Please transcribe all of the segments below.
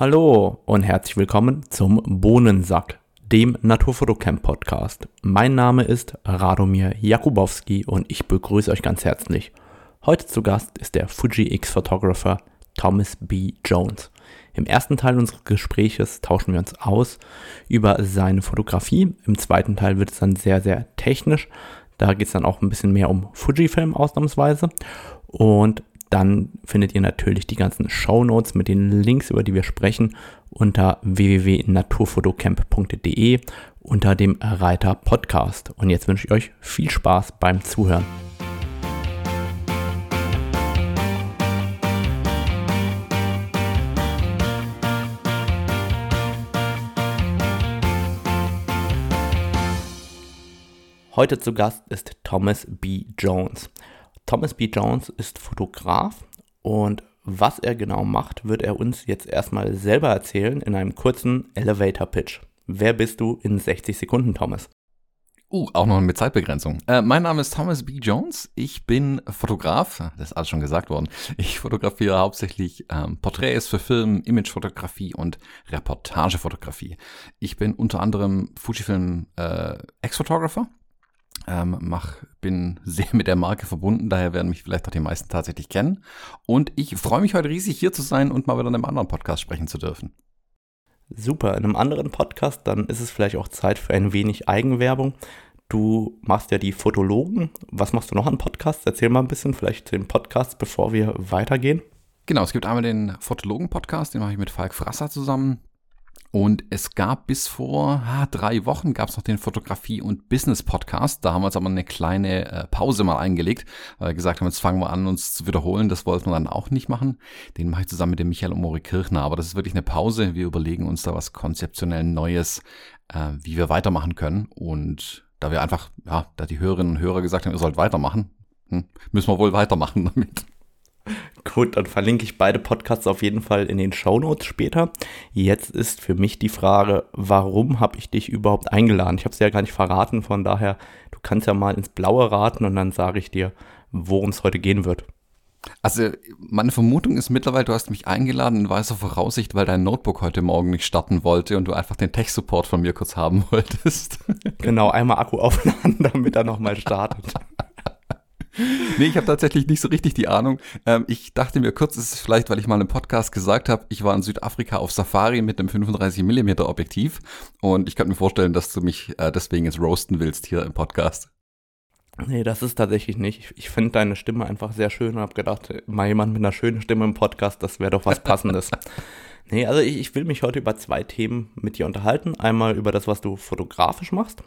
Hallo und herzlich willkommen zum Bohnensack, dem Naturfotocamp Podcast. Mein Name ist Radomir Jakubowski und ich begrüße euch ganz herzlich. Heute zu Gast ist der Fuji X Photographer Thomas B. Jones. Im ersten Teil unseres Gespräches tauschen wir uns aus über seine Fotografie. Im zweiten Teil wird es dann sehr, sehr technisch. Da geht es dann auch ein bisschen mehr um Fujifilm ausnahmsweise. Und dann findet ihr natürlich die ganzen Show Notes mit den Links, über die wir sprechen, unter www.naturfotocamp.de unter dem Reiter Podcast. Und jetzt wünsche ich euch viel Spaß beim Zuhören. Heute zu Gast ist Thomas B. Jones. Thomas B. Jones ist Fotograf und was er genau macht, wird er uns jetzt erstmal selber erzählen in einem kurzen Elevator Pitch. Wer bist du in 60 Sekunden, Thomas? Uh, auch noch mit Zeitbegrenzung. Äh, mein Name ist Thomas B. Jones. Ich bin Fotograf. Das ist alles schon gesagt worden. Ich fotografiere hauptsächlich ähm, Porträts für Film, Imagefotografie und Reportagefotografie. Ich bin unter anderem Fujifilm äh, Ex-Photographer ähm, mach, bin sehr mit der Marke verbunden, daher werden mich vielleicht auch die meisten tatsächlich kennen. Und ich freue mich heute riesig hier zu sein und mal wieder in einem anderen Podcast sprechen zu dürfen. Super, in einem anderen Podcast, dann ist es vielleicht auch Zeit für ein wenig Eigenwerbung. Du machst ja die Fotologen. Was machst du noch an Podcasts? Erzähl mal ein bisschen vielleicht den Podcast, bevor wir weitergehen. Genau, es gibt einmal den Fotologen-Podcast, den mache ich mit Falk Frasser zusammen. Und es gab bis vor ah, drei Wochen gab es noch den Fotografie- und Business-Podcast. Da haben wir uns aber eine kleine äh, Pause mal eingelegt, weil wir gesagt haben, jetzt fangen wir an, uns zu wiederholen. Das wollten wir dann auch nicht machen. Den mache ich zusammen mit dem Michael Omori Kirchner. Aber das ist wirklich eine Pause. Wir überlegen uns da was konzeptionell Neues, äh, wie wir weitermachen können. Und da wir einfach, ja, da die Hörerinnen und Hörer gesagt haben, ihr sollt weitermachen, hm, müssen wir wohl weitermachen damit. Gut, dann verlinke ich beide Podcasts auf jeden Fall in den Show Notes später. Jetzt ist für mich die Frage, warum habe ich dich überhaupt eingeladen? Ich habe es ja gar nicht verraten, von daher, du kannst ja mal ins Blaue raten und dann sage ich dir, worum es heute gehen wird. Also meine Vermutung ist mittlerweile, du hast mich eingeladen in weißer Voraussicht, weil dein Notebook heute Morgen nicht starten wollte und du einfach den Tech-Support von mir kurz haben wolltest. Genau, einmal Akku aufladen, damit er nochmal startet nee, ich habe tatsächlich nicht so richtig die Ahnung. Ähm, ich dachte mir kurz, ist es vielleicht, weil ich mal im Podcast gesagt habe, ich war in Südafrika auf Safari mit einem 35mm Objektiv und ich kann mir vorstellen, dass du mich äh, deswegen jetzt roasten willst hier im Podcast. Nee, das ist tatsächlich nicht. Ich, ich finde deine Stimme einfach sehr schön und habe gedacht, mal jemand mit einer schönen Stimme im Podcast, das wäre doch was Passendes. nee, also ich, ich will mich heute über zwei Themen mit dir unterhalten. Einmal über das, was du fotografisch machst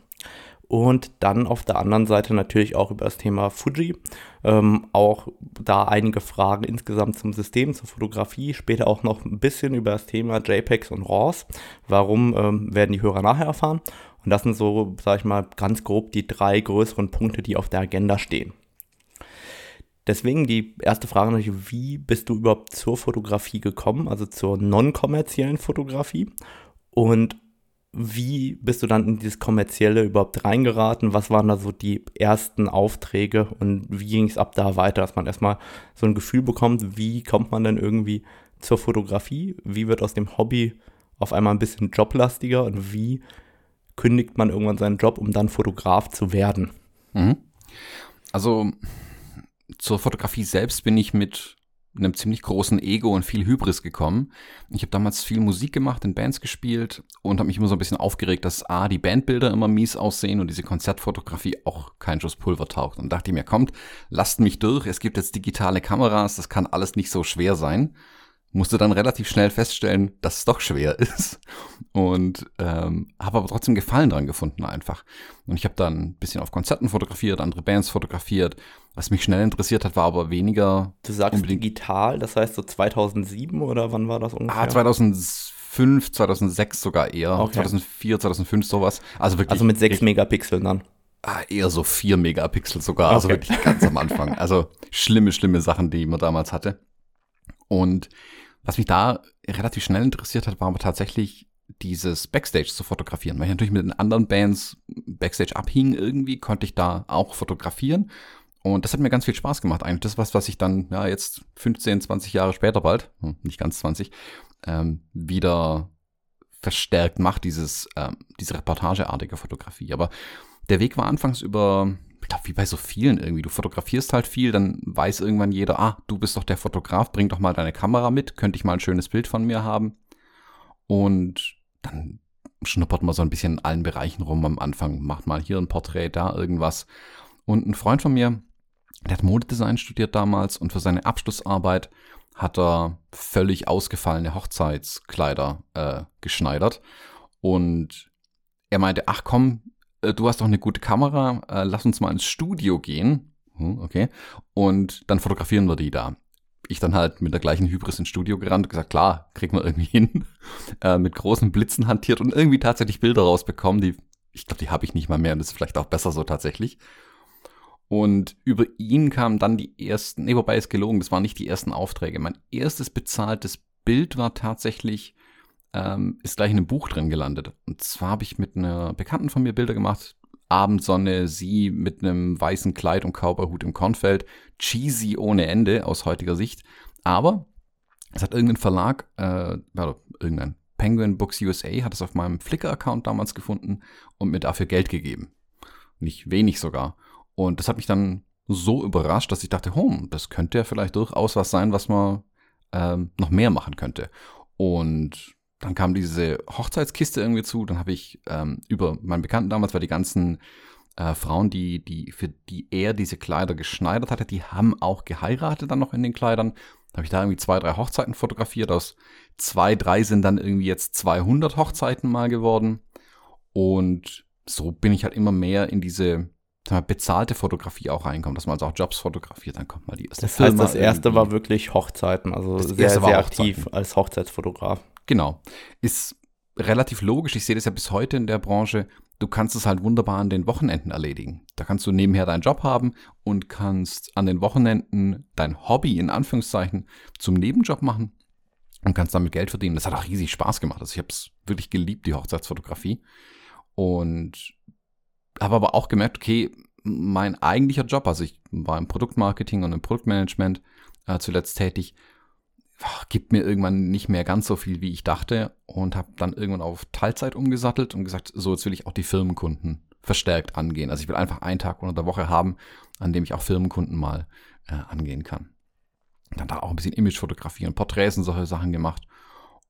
und dann auf der anderen Seite natürlich auch über das Thema Fuji. Ähm, auch da einige Fragen insgesamt zum System, zur Fotografie. Später auch noch ein bisschen über das Thema JPEGs und RAWs. Warum ähm, werden die Hörer nachher erfahren? Und das sind so, sag ich mal, ganz grob die drei größeren Punkte, die auf der Agenda stehen. Deswegen die erste Frage natürlich, wie bist du überhaupt zur Fotografie gekommen, also zur non-kommerziellen Fotografie? Und wie bist du dann in dieses Kommerzielle überhaupt reingeraten? Was waren da so die ersten Aufträge und wie ging es ab da weiter, dass man erstmal so ein Gefühl bekommt, wie kommt man denn irgendwie zur Fotografie? Wie wird aus dem Hobby auf einmal ein bisschen joblastiger und wie kündigt man irgendwann seinen Job, um dann Fotograf zu werden? Mhm. Also zur Fotografie selbst bin ich mit einem ziemlich großen Ego und viel Hybris gekommen. Ich habe damals viel Musik gemacht, in Bands gespielt und habe mich immer so ein bisschen aufgeregt, dass A, die Bandbilder immer mies aussehen und diese Konzertfotografie auch kein Schuss Pulver taucht. Und dachte mir, kommt, lasst mich durch, es gibt jetzt digitale Kameras, das kann alles nicht so schwer sein musste dann relativ schnell feststellen, dass es doch schwer ist und ähm, habe aber trotzdem Gefallen dran gefunden einfach. Und ich habe dann ein bisschen auf Konzerten fotografiert, andere Bands fotografiert. Was mich schnell interessiert hat, war aber weniger. Du sagst unbedingt digital, das heißt so 2007 oder wann war das ungefähr? Ah, 2005, 2006 sogar eher, okay. 2004, 2005 sowas. Also wirklich. Also mit 6 Megapixeln dann. Ah, eher so 4 Megapixel sogar, also okay. also wirklich ganz am Anfang. Also schlimme, schlimme Sachen, die man damals hatte. Und was mich da relativ schnell interessiert hat, war aber tatsächlich dieses Backstage zu fotografieren. Weil ich natürlich mit den anderen Bands Backstage abhing irgendwie, konnte ich da auch fotografieren. Und das hat mir ganz viel Spaß gemacht eigentlich. Das was, was ich dann, ja, jetzt 15, 20 Jahre später bald, hm, nicht ganz 20, ähm, wieder verstärkt macht, dieses, ähm, diese reportageartige Fotografie. Aber der Weg war anfangs über, glaube, wie bei so vielen irgendwie. Du fotografierst halt viel, dann weiß irgendwann jeder, ah, du bist doch der Fotograf, bring doch mal deine Kamera mit, könnte ich mal ein schönes Bild von mir haben. Und dann schnuppert man so ein bisschen in allen Bereichen rum am Anfang, macht mal hier ein Porträt, da irgendwas. Und ein Freund von mir, der hat Modedesign studiert damals und für seine Abschlussarbeit hat er völlig ausgefallene Hochzeitskleider äh, geschneidert. Und er meinte, ach komm, du hast doch eine gute Kamera, äh, lass uns mal ins Studio gehen. Hm, okay. Und dann fotografieren wir die da. Ich dann halt mit der gleichen Hybris ins Studio gerannt und gesagt, klar, kriegen wir irgendwie hin. Äh, mit großen Blitzen hantiert und irgendwie tatsächlich Bilder rausbekommen, die, ich glaube, die habe ich nicht mal mehr und das ist vielleicht auch besser so tatsächlich. Und über ihn kamen dann die ersten, nee, wobei es gelogen, das waren nicht die ersten Aufträge. Mein erstes bezahltes Bild war tatsächlich, ähm, ist gleich in einem Buch drin gelandet. Und zwar habe ich mit einer Bekannten von mir Bilder gemacht. Abendsonne, sie mit einem weißen Kleid und Cowboyhut im Kornfeld. Cheesy ohne Ende aus heutiger Sicht. Aber es hat irgendein Verlag, äh, oder irgendein Penguin Books USA hat es auf meinem Flickr-Account damals gefunden und mir dafür Geld gegeben. Nicht wenig sogar. Und das hat mich dann so überrascht, dass ich dachte, hm, das könnte ja vielleicht durchaus was sein, was man ähm, noch mehr machen könnte. Und dann kam diese Hochzeitskiste irgendwie zu. Dann habe ich ähm, über meinen Bekannten damals, weil die ganzen äh, Frauen, die, die, für die er diese Kleider geschneidert hatte, die haben auch geheiratet dann noch in den Kleidern. Da habe ich da irgendwie zwei, drei Hochzeiten fotografiert. Aus zwei, drei sind dann irgendwie jetzt 200 Hochzeiten mal geworden. Und so bin ich halt immer mehr in diese mal, bezahlte Fotografie auch reinkommt, dass man also auch Jobs fotografiert, dann kommt mal die erste Das heißt, Firma das erste irgendwie. war wirklich Hochzeiten, also das sehr, sehr aktiv als Hochzeitsfotograf. Genau. Ist relativ logisch, ich sehe das ja bis heute in der Branche, du kannst es halt wunderbar an den Wochenenden erledigen. Da kannst du nebenher deinen Job haben und kannst an den Wochenenden dein Hobby in Anführungszeichen zum Nebenjob machen und kannst damit Geld verdienen. Das hat auch riesig Spaß gemacht. Also ich habe es wirklich geliebt, die Hochzeitsfotografie. Und habe aber auch gemerkt, okay, mein eigentlicher Job, also ich war im Produktmarketing und im Produktmanagement äh, zuletzt tätig, gibt mir irgendwann nicht mehr ganz so viel, wie ich dachte und habe dann irgendwann auf Teilzeit umgesattelt und gesagt, so jetzt will ich auch die Firmenkunden verstärkt angehen. Also ich will einfach einen Tag unter der Woche haben, an dem ich auch Firmenkunden mal äh, angehen kann. Dann da auch ein bisschen Imagefotografie und Porträts und solche Sachen gemacht.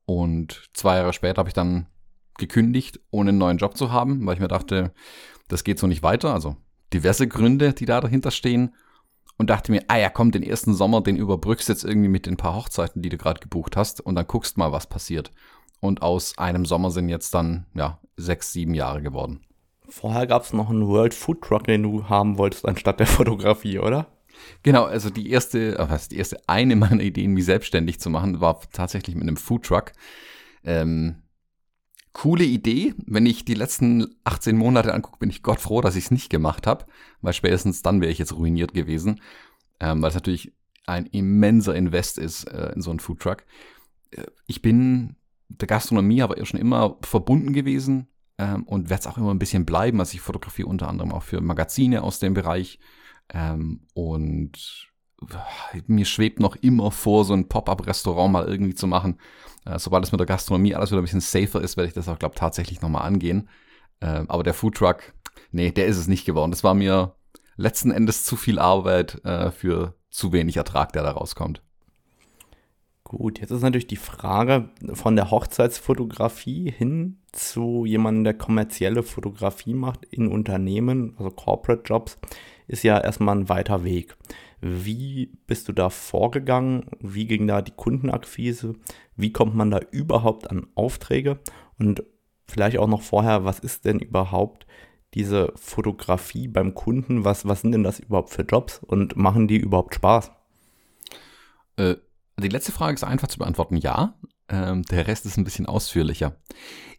Und zwei Jahre später habe ich dann gekündigt, ohne einen neuen Job zu haben, weil ich mir dachte, das geht so nicht weiter. Also diverse Gründe, die da dahinter stehen. Und dachte mir, ah ja, komm, den ersten Sommer, den überbrückst jetzt irgendwie mit den paar Hochzeiten, die du gerade gebucht hast und dann guckst mal, was passiert. Und aus einem Sommer sind jetzt dann, ja, sechs, sieben Jahre geworden. Vorher gab es noch einen World Food Truck, den du haben wolltest, anstatt der Fotografie, oder? Genau, also die erste, äh, was die erste eine meiner Ideen, mich selbstständig zu machen, war tatsächlich mit einem Food Truck. Ähm, Coole Idee. Wenn ich die letzten 18 Monate angucke, bin ich Gott froh, dass ich es nicht gemacht habe, weil spätestens dann wäre ich jetzt ruiniert gewesen, ähm, weil es natürlich ein immenser Invest ist äh, in so einen Foodtruck. Äh, ich bin der Gastronomie aber schon immer verbunden gewesen ähm, und werde es auch immer ein bisschen bleiben. Also ich fotografiere unter anderem auch für Magazine aus dem Bereich ähm, und mir schwebt noch immer vor, so ein Pop-up-Restaurant mal irgendwie zu machen. Äh, sobald es mit der Gastronomie alles wieder ein bisschen safer ist, werde ich das auch, glaube tatsächlich nochmal angehen. Äh, aber der Foodtruck, nee, der ist es nicht geworden. Das war mir letzten Endes zu viel Arbeit äh, für zu wenig Ertrag, der da rauskommt. Gut, jetzt ist natürlich die Frage von der Hochzeitsfotografie hin zu jemandem, der kommerzielle Fotografie macht in Unternehmen, also Corporate Jobs, ist ja erstmal ein weiter Weg. Wie bist du da vorgegangen? Wie ging da die Kundenakquise? Wie kommt man da überhaupt an Aufträge? Und vielleicht auch noch vorher, was ist denn überhaupt diese Fotografie beim Kunden? Was, was sind denn das überhaupt für Jobs und machen die überhaupt Spaß? Äh, die letzte Frage ist einfach zu beantworten, ja. Ähm, der Rest ist ein bisschen ausführlicher.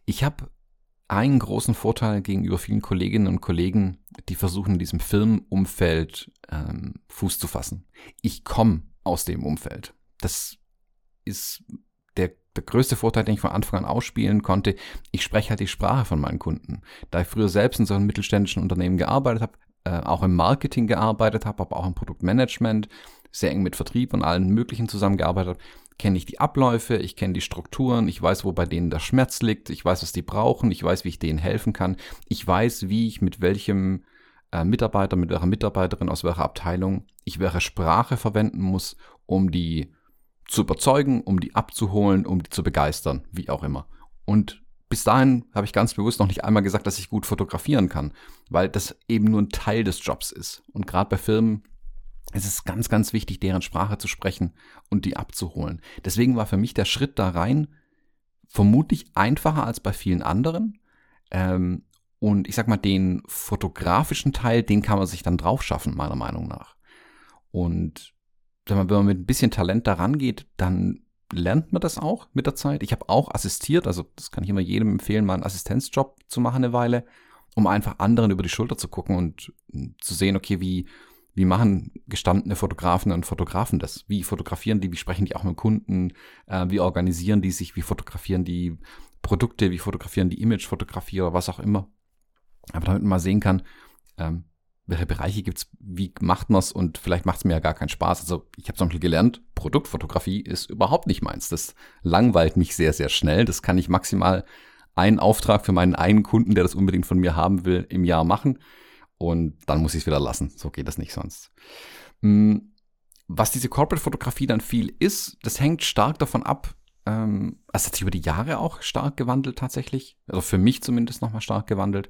Ich habe einen großen Vorteil gegenüber vielen Kolleginnen und Kollegen, die versuchen, in diesem Filmumfeld ähm, Fuß zu fassen. Ich komme aus dem Umfeld. Das ist der, der größte Vorteil, den ich von Anfang an ausspielen konnte. Ich spreche halt die Sprache von meinen Kunden. Da ich früher selbst in so einem mittelständischen Unternehmen gearbeitet habe, äh, auch im Marketing gearbeitet habe, aber auch im Produktmanagement, sehr eng mit Vertrieb und allen möglichen zusammengearbeitet habe, kenne ich die Abläufe, ich kenne die Strukturen, ich weiß, wo bei denen der Schmerz liegt, ich weiß, was die brauchen, ich weiß, wie ich denen helfen kann, ich weiß, wie ich mit welchem äh, Mitarbeiter, mit welcher Mitarbeiterin aus welcher Abteilung ich welche Sprache verwenden muss, um die zu überzeugen, um die abzuholen, um die zu begeistern, wie auch immer. Und bis dahin habe ich ganz bewusst noch nicht einmal gesagt, dass ich gut fotografieren kann, weil das eben nur ein Teil des Jobs ist. Und gerade bei Filmen ist es ganz, ganz wichtig, deren Sprache zu sprechen und die abzuholen. Deswegen war für mich der Schritt da rein vermutlich einfacher als bei vielen anderen. Ähm, und ich sag mal, den fotografischen Teil, den kann man sich dann drauf schaffen, meiner Meinung nach. Und wenn man mit ein bisschen Talent daran geht, dann lernt man das auch mit der Zeit. Ich habe auch assistiert, also das kann ich immer jedem empfehlen, mal einen Assistenzjob zu machen eine Weile, um einfach anderen über die Schulter zu gucken und zu sehen, okay, wie, wie machen gestandene Fotografen und Fotografen das? Wie fotografieren die? Wie sprechen die auch mit Kunden? Äh, wie organisieren die sich? Wie fotografieren die Produkte? Wie fotografieren die Imagefotografie oder was auch immer? Aber damit man mal sehen kann, ähm, welche Bereiche gibt's, wie macht man's und vielleicht macht's mir ja gar keinen Spaß. Also ich habe zum Beispiel gelernt, Produktfotografie ist überhaupt nicht meins. Das langweilt mich sehr, sehr schnell. Das kann ich maximal einen Auftrag für meinen einen Kunden, der das unbedingt von mir haben will, im Jahr machen. Und dann muss ich es wieder lassen. So geht das nicht sonst. Hm, was diese Corporate-Fotografie dann viel ist, das hängt stark davon ab, ähm, es hat sich über die Jahre auch stark gewandelt tatsächlich. Also für mich zumindest nochmal stark gewandelt.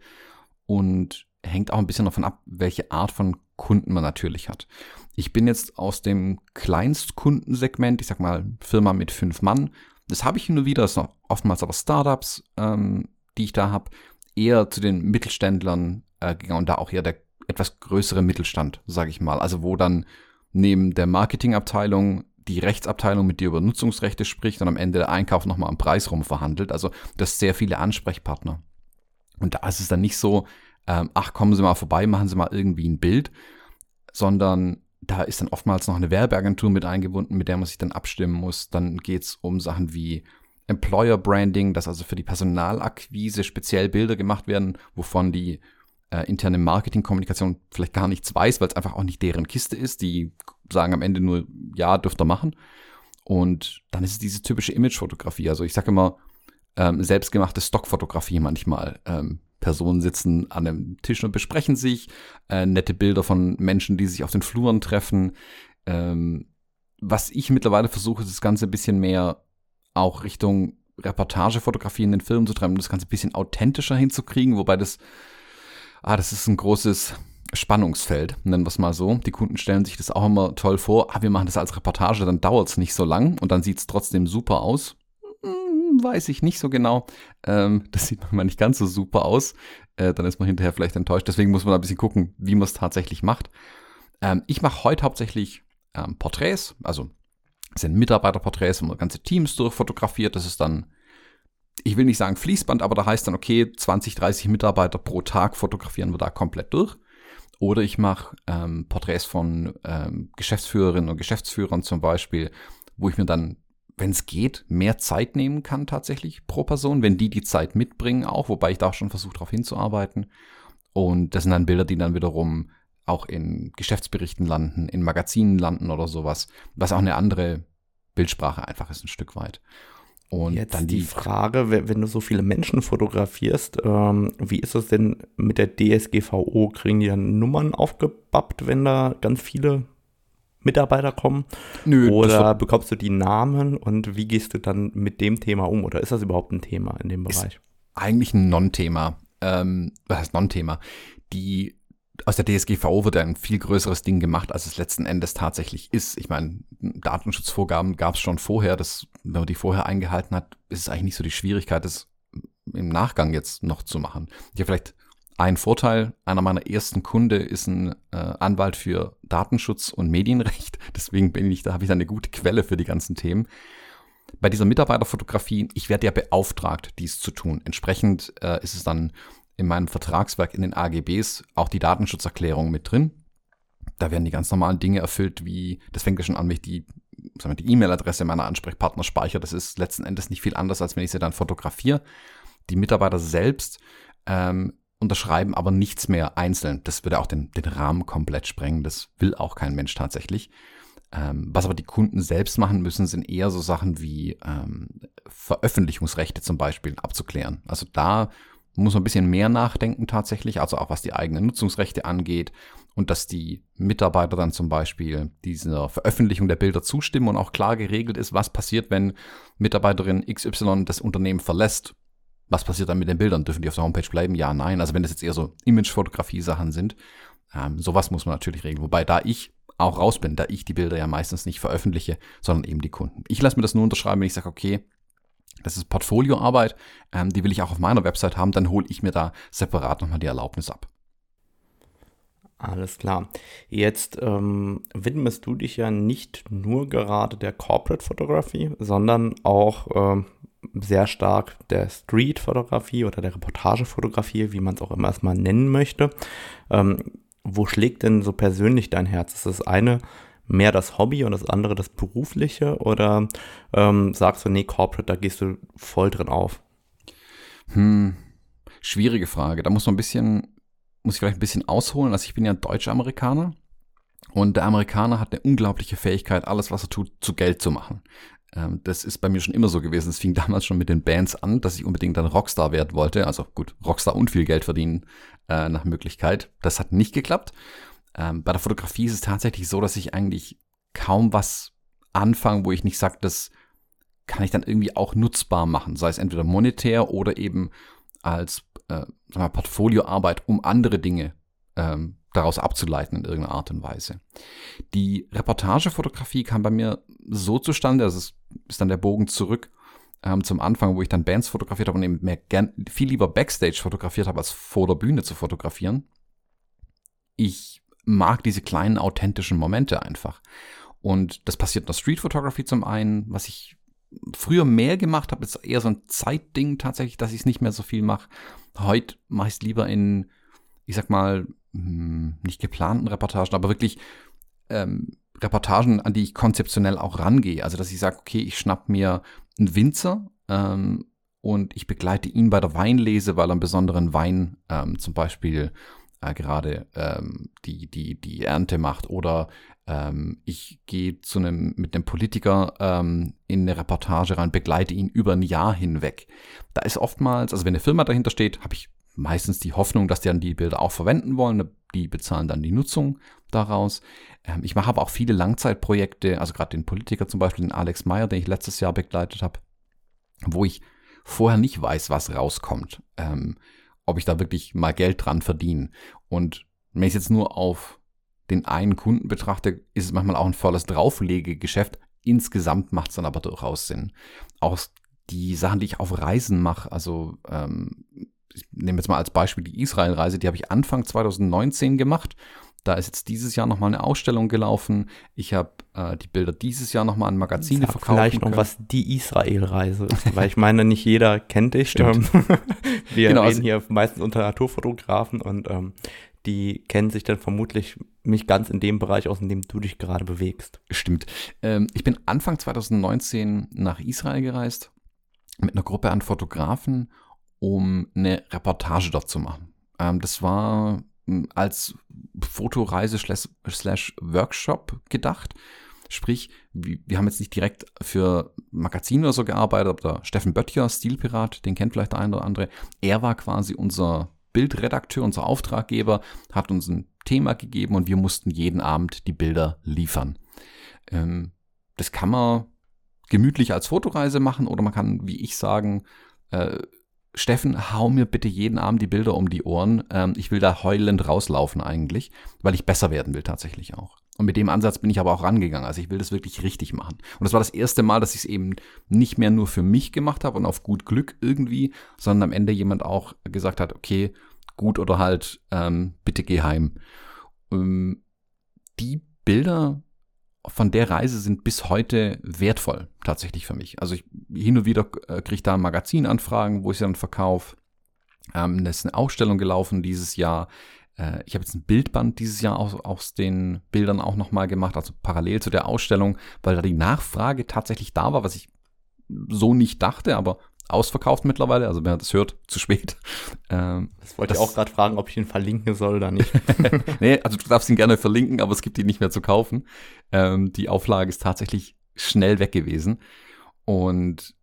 Und hängt auch ein bisschen davon ab, welche Art von Kunden man natürlich hat. Ich bin jetzt aus dem Kleinstkundensegment, ich sag mal Firma mit fünf Mann. Das habe ich nur wieder, das sind oftmals aber Startups, ähm, die ich da habe, eher zu den Mittelständlern äh, und da auch eher der etwas größere Mittelstand, sage ich mal. Also wo dann neben der Marketingabteilung die Rechtsabteilung mit dir über Nutzungsrechte spricht und am Ende der Einkauf nochmal am Preis rum verhandelt. Also das sehr viele Ansprechpartner. Und da ist es dann nicht so, ähm, ach, kommen Sie mal vorbei, machen Sie mal irgendwie ein Bild, sondern da ist dann oftmals noch eine Werbeagentur mit eingebunden, mit der man sich dann abstimmen muss. Dann geht's um Sachen wie Employer Branding, dass also für die Personalakquise speziell Bilder gemacht werden, wovon die äh, interne Marketingkommunikation vielleicht gar nichts weiß, weil es einfach auch nicht deren Kiste ist. Die sagen am Ende nur, ja, dürft ihr machen. Und dann ist es diese typische Imagefotografie. Also ich sage immer, ähm, selbstgemachte Stockfotografie manchmal. Ähm, Personen sitzen an einem Tisch und besprechen sich, äh, nette Bilder von Menschen, die sich auf den Fluren treffen. Ähm, was ich mittlerweile versuche, ist das Ganze ein bisschen mehr auch Richtung Reportagefotografie in den Filmen zu treiben, um das Ganze ein bisschen authentischer hinzukriegen, wobei das, ah, das ist ein großes Spannungsfeld, nennen wir es mal so. Die Kunden stellen sich das auch immer toll vor, ah, wir machen das als Reportage, dann dauert es nicht so lang und dann sieht es trotzdem super aus weiß ich nicht so genau. Ähm, das sieht manchmal nicht ganz so super aus. Äh, dann ist man hinterher vielleicht enttäuscht. Deswegen muss man ein bisschen gucken, wie man es tatsächlich macht. Ähm, ich mache heute hauptsächlich ähm, Porträts, also sind Mitarbeiterporträts, wo man ganze Teams durchfotografiert. Das ist dann, ich will nicht sagen Fließband, aber da heißt dann, okay, 20, 30 Mitarbeiter pro Tag fotografieren wir da komplett durch. Oder ich mache ähm, Porträts von ähm, Geschäftsführerinnen und Geschäftsführern zum Beispiel, wo ich mir dann wenn es geht, mehr Zeit nehmen kann tatsächlich pro Person, wenn die die Zeit mitbringen auch, wobei ich da auch schon versuche, darauf hinzuarbeiten. Und das sind dann Bilder, die dann wiederum auch in Geschäftsberichten landen, in Magazinen landen oder sowas, was auch eine andere Bildsprache einfach ist ein Stück weit. Und Jetzt dann die, die Frage, wenn du so viele Menschen fotografierst, ähm, wie ist es denn mit der DSGVO? Kriegen die dann Nummern aufgebappt, wenn da ganz viele Mitarbeiter kommen? Nö. Oder bekommst du die Namen und wie gehst du dann mit dem Thema um? Oder ist das überhaupt ein Thema in dem Bereich? eigentlich ein Non-Thema. Ähm, was heißt Non-Thema? Die aus der DSGVO wird ein viel größeres Ding gemacht, als es letzten Endes tatsächlich ist. Ich meine, Datenschutzvorgaben gab es schon vorher. Das, wenn man die vorher eingehalten hat, ist es eigentlich nicht so die Schwierigkeit, das im Nachgang jetzt noch zu machen. Ich habe vielleicht ein Vorteil, einer meiner ersten Kunde ist ein äh, Anwalt für Datenschutz und Medienrecht. Deswegen bin ich, da habe ich eine gute Quelle für die ganzen Themen. Bei dieser Mitarbeiterfotografie, ich werde ja beauftragt, dies zu tun. Entsprechend äh, ist es dann in meinem Vertragswerk in den AGBs auch die Datenschutzerklärung mit drin. Da werden die ganz normalen Dinge erfüllt, wie, das fängt ja schon an, wenn ich die die E-Mail-Adresse meiner Ansprechpartner speichere. Das ist letzten Endes nicht viel anders, als wenn ich sie dann fotografiere. Die Mitarbeiter selbst ähm, unterschreiben aber nichts mehr einzeln. Das würde auch den, den Rahmen komplett sprengen. Das will auch kein Mensch tatsächlich. Ähm, was aber die Kunden selbst machen müssen, sind eher so Sachen wie ähm, Veröffentlichungsrechte zum Beispiel abzuklären. Also da muss man ein bisschen mehr nachdenken tatsächlich, also auch was die eigenen Nutzungsrechte angeht und dass die Mitarbeiter dann zum Beispiel dieser Veröffentlichung der Bilder zustimmen und auch klar geregelt ist, was passiert, wenn Mitarbeiterin XY das Unternehmen verlässt. Was passiert dann mit den Bildern? Dürfen die auf der Homepage bleiben? Ja, nein. Also wenn das jetzt eher so Imagefotografie-Sachen sind, ähm, sowas muss man natürlich regeln. Wobei da ich auch raus bin, da ich die Bilder ja meistens nicht veröffentliche, sondern eben die Kunden. Ich lasse mir das nur unterschreiben, wenn ich sage, okay, das ist Portfolioarbeit, ähm, die will ich auch auf meiner Website haben, dann hole ich mir da separat nochmal die Erlaubnis ab. Alles klar. Jetzt ähm, widmest du dich ja nicht nur gerade der Corporate Fotografie, sondern auch ähm, sehr stark der Street-Fotografie oder der Reportagefotografie, wie man es auch immer erstmal nennen möchte. Ähm, wo schlägt denn so persönlich dein Herz? Ist das eine mehr das Hobby und das andere das berufliche? Oder ähm, sagst du, nee, Corporate, da gehst du voll drin auf? Hm, schwierige Frage. Da muss man ein bisschen, muss ich vielleicht ein bisschen ausholen. Also ich bin ja Deutsch-Amerikaner und der Amerikaner hat eine unglaubliche Fähigkeit, alles, was er tut, zu Geld zu machen. Ähm, das ist bei mir schon immer so gewesen. Es fing damals schon mit den Bands an, dass ich unbedingt dann Rockstar werden wollte. Also gut, Rockstar und viel Geld verdienen äh, nach Möglichkeit. Das hat nicht geklappt. Ähm, bei der Fotografie ist es tatsächlich so, dass ich eigentlich kaum was anfange, wo ich nicht sage, das kann ich dann irgendwie auch nutzbar machen. Sei es entweder monetär oder eben als äh, mal, Portfolioarbeit, um andere Dinge ähm, daraus abzuleiten in irgendeiner Art und Weise. Die Reportagefotografie kam bei mir so zustande, also es ist dann der Bogen zurück ähm, zum Anfang, wo ich dann Bands fotografiert habe und eben mehr gern, viel lieber Backstage fotografiert habe, als vor der Bühne zu fotografieren. Ich mag diese kleinen authentischen Momente einfach. Und das passiert in der Street Photography zum einen, was ich früher mehr gemacht habe, ist eher so ein Zeitding tatsächlich, dass ich es nicht mehr so viel mache. Heute mache ich es lieber in, ich sag mal, hm, nicht geplanten Reportagen, aber wirklich ähm, Reportagen, an die ich konzeptionell auch rangehe. Also dass ich sage, okay, ich schnapp mir einen Winzer ähm, und ich begleite ihn bei der Weinlese, weil er einen besonderen Wein ähm, zum Beispiel äh, gerade ähm, die, die, die Ernte macht. Oder ähm, ich gehe zu einem, mit einem Politiker ähm, in eine Reportage rein, begleite ihn über ein Jahr hinweg. Da ist oftmals, also wenn eine Firma dahinter steht, habe ich meistens die Hoffnung, dass die dann die Bilder auch verwenden wollen. Die bezahlen dann die Nutzung daraus. Ähm, ich mache aber auch viele Langzeitprojekte, also gerade den Politiker zum Beispiel, den Alex Meyer, den ich letztes Jahr begleitet habe, wo ich vorher nicht weiß, was rauskommt. Ähm, ob ich da wirklich mal Geld dran verdiene. Und wenn ich es jetzt nur auf den einen Kunden betrachte, ist es manchmal auch ein volles Drauflegegeschäft. Insgesamt macht es dann aber durchaus Sinn. Auch die Sachen, die ich auf Reisen mache, also ähm, ich nehme jetzt mal als Beispiel die Israel-Reise, die habe ich Anfang 2019 gemacht. Da ist jetzt dieses Jahr nochmal eine Ausstellung gelaufen. Ich habe äh, die Bilder dieses Jahr nochmal an Magazine verkauft. Vielleicht noch, können. was die Israel-Reise ist, weil ich meine, nicht jeder kennt dich. Stimmt. Ähm, wir genau, reden also, hier meistens unter Naturfotografen und ähm, die kennen sich dann vermutlich nicht ganz in dem Bereich aus, in dem du dich gerade bewegst. Stimmt. Ähm, ich bin Anfang 2019 nach Israel gereist mit einer Gruppe an Fotografen um eine Reportage dort zu machen. Ähm, das war als Fotoreise slash Workshop gedacht. Sprich, wir haben jetzt nicht direkt für Magazine oder so gearbeitet, aber Steffen Böttcher, Stilpirat, den kennt vielleicht der eine oder andere. Er war quasi unser Bildredakteur, unser Auftraggeber, hat uns ein Thema gegeben und wir mussten jeden Abend die Bilder liefern. Ähm, das kann man gemütlich als Fotoreise machen oder man kann, wie ich sagen, äh, Steffen, hau mir bitte jeden Abend die Bilder um die Ohren. Ähm, ich will da heulend rauslaufen eigentlich, weil ich besser werden will tatsächlich auch. Und mit dem Ansatz bin ich aber auch rangegangen. Also ich will das wirklich richtig machen. Und das war das erste Mal, dass ich es eben nicht mehr nur für mich gemacht habe und auf gut Glück irgendwie, sondern am Ende jemand auch gesagt hat, okay, gut oder halt, ähm, bitte geh heim. Ähm, die Bilder von der Reise sind bis heute wertvoll tatsächlich für mich. Also ich hin und wieder äh, kriege ich da Magazinanfragen, wo ich sie dann verkaufe. Ähm, da ist eine Ausstellung gelaufen dieses Jahr. Äh, ich habe jetzt ein Bildband dieses Jahr aus, aus den Bildern auch nochmal gemacht, also parallel zu der Ausstellung, weil da die Nachfrage tatsächlich da war, was ich so nicht dachte, aber ausverkauft mittlerweile, also wer das hört, zu spät. Ähm, das wollte das, ich auch gerade fragen, ob ich ihn verlinken soll oder nicht. nee, also du darfst ihn gerne verlinken, aber es gibt ihn nicht mehr zu kaufen. Ähm, die Auflage ist tatsächlich schnell weg gewesen. Und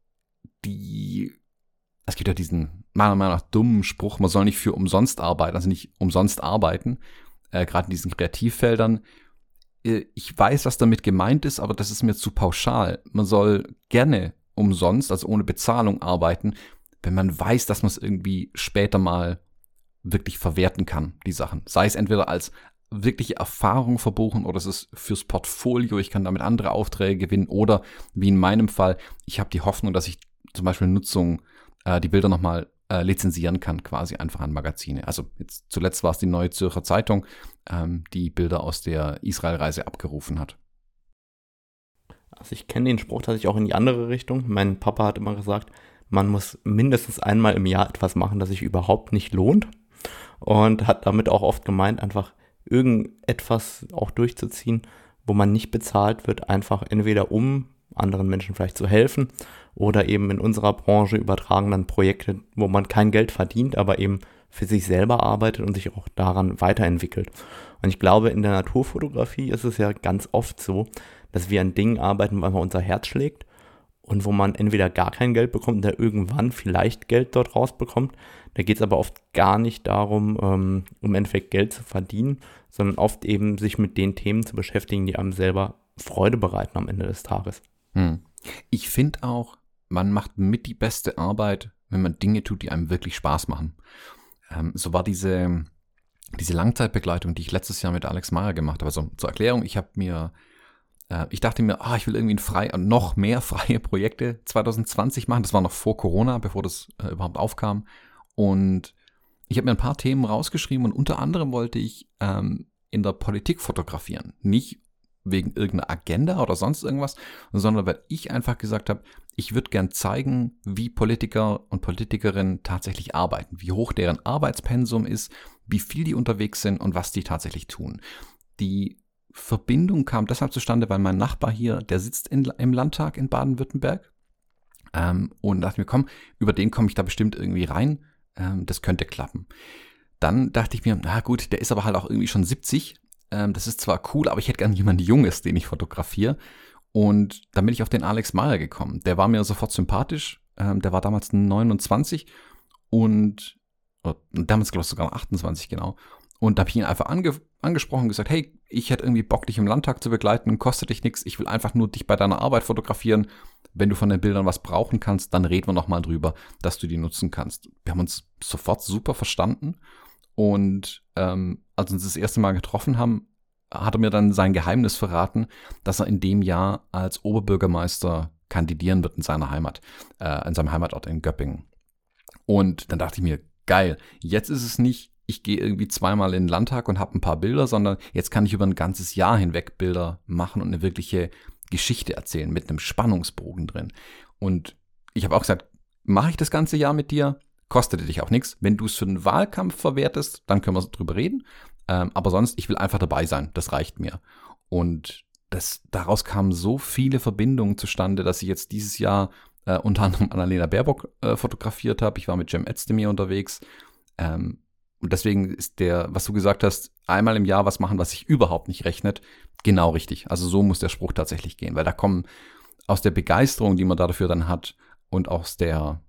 die, es gibt ja diesen meiner Meinung nach dummen Spruch, man soll nicht für umsonst arbeiten, also nicht umsonst arbeiten, äh, gerade in diesen Kreativfeldern. Äh, ich weiß, was damit gemeint ist, aber das ist mir zu pauschal. Man soll gerne umsonst, also ohne Bezahlung arbeiten, wenn man weiß, dass man es irgendwie später mal wirklich verwerten kann, die Sachen. Sei es entweder als wirkliche Erfahrung verbuchen oder es ist fürs Portfolio, ich kann damit andere Aufträge gewinnen oder wie in meinem Fall, ich habe die Hoffnung, dass ich zum Beispiel Nutzung, äh, die Bilder nochmal äh, lizenzieren kann, quasi einfach an Magazine. Also jetzt zuletzt war es die Neue Zürcher Zeitung, ähm, die Bilder aus der Israelreise abgerufen hat. Also ich kenne den Spruch tatsächlich auch in die andere Richtung. Mein Papa hat immer gesagt, man muss mindestens einmal im Jahr etwas machen, das sich überhaupt nicht lohnt. Und hat damit auch oft gemeint, einfach irgendetwas auch durchzuziehen, wo man nicht bezahlt wird, einfach entweder um anderen Menschen vielleicht zu helfen oder eben in unserer Branche übertragen dann Projekte, wo man kein Geld verdient, aber eben für sich selber arbeitet und sich auch daran weiterentwickelt. Und ich glaube, in der Naturfotografie ist es ja ganz oft so, dass wir an Dingen arbeiten, weil man unser Herz schlägt und wo man entweder gar kein Geld bekommt oder irgendwann vielleicht Geld dort rausbekommt. Da geht es aber oft gar nicht darum, ähm, im Endeffekt Geld zu verdienen, sondern oft eben sich mit den Themen zu beschäftigen, die einem selber Freude bereiten am Ende des Tages. Hm. Ich finde auch, man macht mit die beste Arbeit, wenn man Dinge tut, die einem wirklich Spaß machen. Ähm, so war diese, diese Langzeitbegleitung, die ich letztes Jahr mit Alex Meyer gemacht habe. Also zur Erklärung, ich habe mir äh, ich dachte mir, ah, ich will irgendwie frei, noch mehr freie Projekte 2020 machen. Das war noch vor Corona, bevor das äh, überhaupt aufkam. Und ich habe mir ein paar Themen rausgeschrieben und unter anderem wollte ich ähm, in der Politik fotografieren. Nicht wegen irgendeiner Agenda oder sonst irgendwas, sondern weil ich einfach gesagt habe, ich würde gern zeigen, wie Politiker und Politikerinnen tatsächlich arbeiten, wie hoch deren Arbeitspensum ist, wie viel die unterwegs sind und was die tatsächlich tun. Die Verbindung kam deshalb zustande, weil mein Nachbar hier, der sitzt in, im Landtag in Baden-Württemberg. Ähm, und dachte mir, komm, über den komme ich da bestimmt irgendwie rein. Ähm, das könnte klappen. Dann dachte ich mir, na gut, der ist aber halt auch irgendwie schon 70. Ähm, das ist zwar cool, aber ich hätte gerne jemanden Junges, den ich fotografiere. Und dann bin ich auf den Alex Meyer gekommen. Der war mir sofort sympathisch. Ähm, der war damals 29 und, damals glaube ich sogar 28 genau. Und da habe ich ihn einfach ange angesprochen und gesagt, hey, ich hätte irgendwie Bock, dich im Landtag zu begleiten, kostet dich nichts, ich will einfach nur dich bei deiner Arbeit fotografieren. Wenn du von den Bildern was brauchen kannst, dann reden wir nochmal drüber, dass du die nutzen kannst. Wir haben uns sofort super verstanden und ähm, als wir uns das erste Mal getroffen haben, hat er mir dann sein Geheimnis verraten, dass er in dem Jahr als Oberbürgermeister kandidieren wird in seiner Heimat, äh, in seinem Heimatort in Göppingen. Und dann dachte ich mir, geil, jetzt ist es nicht ich gehe irgendwie zweimal in den Landtag und habe ein paar Bilder, sondern jetzt kann ich über ein ganzes Jahr hinweg Bilder machen und eine wirkliche Geschichte erzählen mit einem Spannungsbogen drin. Und ich habe auch gesagt, mache ich das ganze Jahr mit dir, kostet dich auch nichts. Wenn du es für den Wahlkampf verwertest, dann können wir drüber reden. Ähm, aber sonst, ich will einfach dabei sein. Das reicht mir. Und das, daraus kamen so viele Verbindungen zustande, dass ich jetzt dieses Jahr äh, unter anderem Annalena Baerbock äh, fotografiert habe. Ich war mit Jem Özdemir unterwegs. Ähm, und deswegen ist der, was du gesagt hast, einmal im Jahr was machen, was sich überhaupt nicht rechnet, genau richtig. Also so muss der Spruch tatsächlich gehen, weil da kommen aus der Begeisterung, die man dafür dann hat und aus der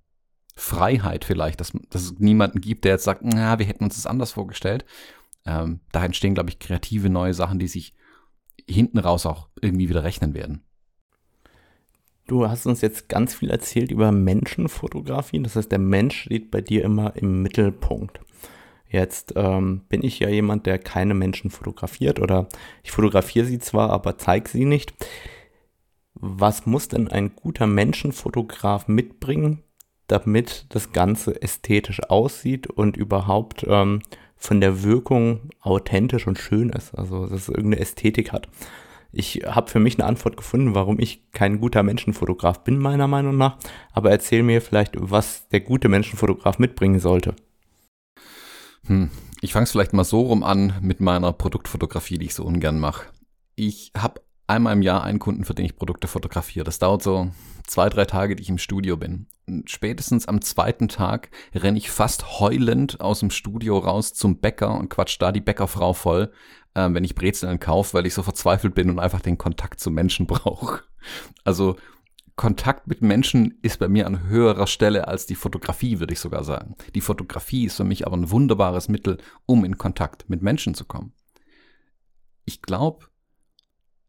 Freiheit vielleicht, dass, dass es niemanden gibt, der jetzt sagt, na, wir hätten uns das anders vorgestellt. Ähm, da entstehen, glaube ich, kreative neue Sachen, die sich hinten raus auch irgendwie wieder rechnen werden. Du hast uns jetzt ganz viel erzählt über Menschenfotografie. Das heißt, der Mensch steht bei dir immer im Mittelpunkt. Jetzt ähm, bin ich ja jemand, der keine Menschen fotografiert oder ich fotografiere sie zwar, aber zeige sie nicht. Was muss denn ein guter Menschenfotograf mitbringen, damit das Ganze ästhetisch aussieht und überhaupt ähm, von der Wirkung authentisch und schön ist, also dass es irgendeine Ästhetik hat. Ich habe für mich eine Antwort gefunden, warum ich kein guter Menschenfotograf bin, meiner Meinung nach. Aber erzähl mir vielleicht, was der gute Menschenfotograf mitbringen sollte. Hm. Ich fange es vielleicht mal so rum an mit meiner Produktfotografie, die ich so ungern mache. Ich habe einmal im Jahr einen Kunden, für den ich Produkte fotografiere. Das dauert so zwei, drei Tage, die ich im Studio bin. Und spätestens am zweiten Tag renne ich fast heulend aus dem Studio raus zum Bäcker und quatsch da die Bäckerfrau voll, äh, wenn ich Brezeln kaufe, weil ich so verzweifelt bin und einfach den Kontakt zu Menschen brauche. Also Kontakt mit Menschen ist bei mir an höherer Stelle als die Fotografie, würde ich sogar sagen. Die Fotografie ist für mich aber ein wunderbares Mittel, um in Kontakt mit Menschen zu kommen. Ich glaube,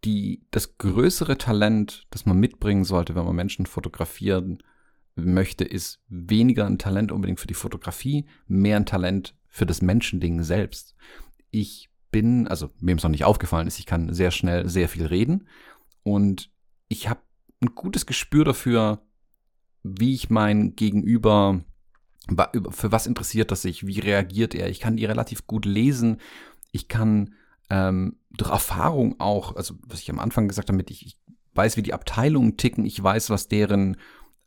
die, das größere Talent, das man mitbringen sollte, wenn man Menschen fotografieren möchte, ist weniger ein Talent unbedingt für die Fotografie, mehr ein Talent für das Menschending selbst. Ich bin, also mir ist noch nicht aufgefallen ist, ich kann sehr schnell sehr viel reden und ich habe ein gutes Gespür dafür, wie ich mein Gegenüber für was interessiert das sich, wie reagiert er. Ich kann die relativ gut lesen. Ich kann ähm, durch Erfahrung auch, also was ich am Anfang gesagt habe, ich, ich weiß, wie die Abteilungen ticken, ich weiß, was deren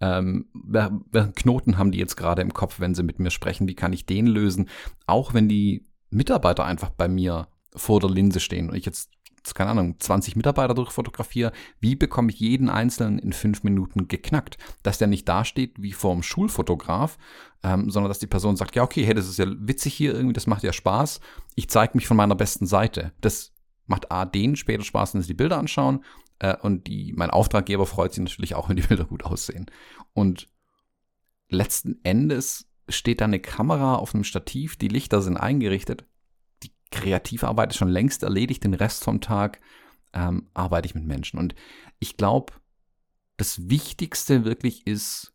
ähm, welchen Knoten haben die jetzt gerade im Kopf, wenn sie mit mir sprechen, wie kann ich den lösen, auch wenn die Mitarbeiter einfach bei mir vor der Linse stehen und ich jetzt keine Ahnung, 20 Mitarbeiter durchfotografiere, wie bekomme ich jeden einzelnen in fünf Minuten geknackt? Dass der nicht dasteht wie vor dem Schulfotograf, ähm, sondern dass die Person sagt, ja, okay, hey, das ist ja witzig hier irgendwie, das macht ja Spaß, ich zeige mich von meiner besten Seite. Das macht A, denen später Spaß, wenn sie die Bilder anschauen äh, und die, mein Auftraggeber freut sich natürlich auch, wenn die Bilder gut aussehen. Und letzten Endes steht da eine Kamera auf einem Stativ, die Lichter sind eingerichtet Kreativarbeit ist schon längst erledigt, den Rest vom Tag ähm, arbeite ich mit Menschen. Und ich glaube, das Wichtigste wirklich ist,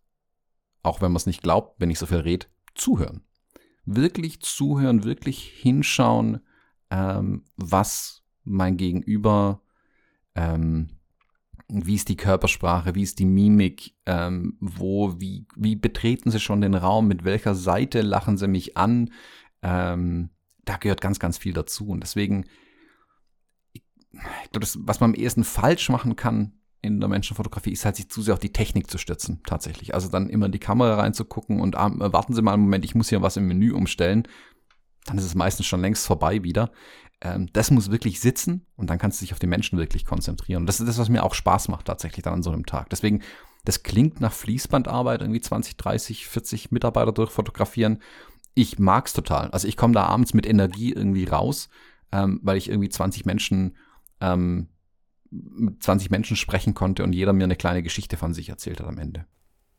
auch wenn man es nicht glaubt, wenn ich so viel rede, zuhören. Wirklich zuhören, wirklich hinschauen, ähm, was mein Gegenüber, ähm, wie ist die Körpersprache, wie ist die Mimik, ähm, wo, wie, wie betreten sie schon den Raum, mit welcher Seite lachen sie mich an, ähm, da gehört ganz, ganz viel dazu. Und deswegen, ich, glaube, was man am ehesten falsch machen kann in der Menschenfotografie, ist halt sich zu sehr auf die Technik zu stützen, tatsächlich. Also dann immer in die Kamera reinzugucken und ah, warten Sie mal einen Moment, ich muss hier was im Menü umstellen. Dann ist es meistens schon längst vorbei wieder. Ähm, das muss wirklich sitzen und dann kannst du dich auf die Menschen wirklich konzentrieren. Und das ist das, was mir auch Spaß macht, tatsächlich dann an so einem Tag. Deswegen, das klingt nach Fließbandarbeit, irgendwie 20, 30, 40 Mitarbeiter durchfotografieren ich mag's total. Also ich komme da abends mit Energie irgendwie raus, ähm, weil ich irgendwie 20 Menschen ähm, mit 20 Menschen sprechen konnte und jeder mir eine kleine Geschichte von sich erzählt hat am Ende.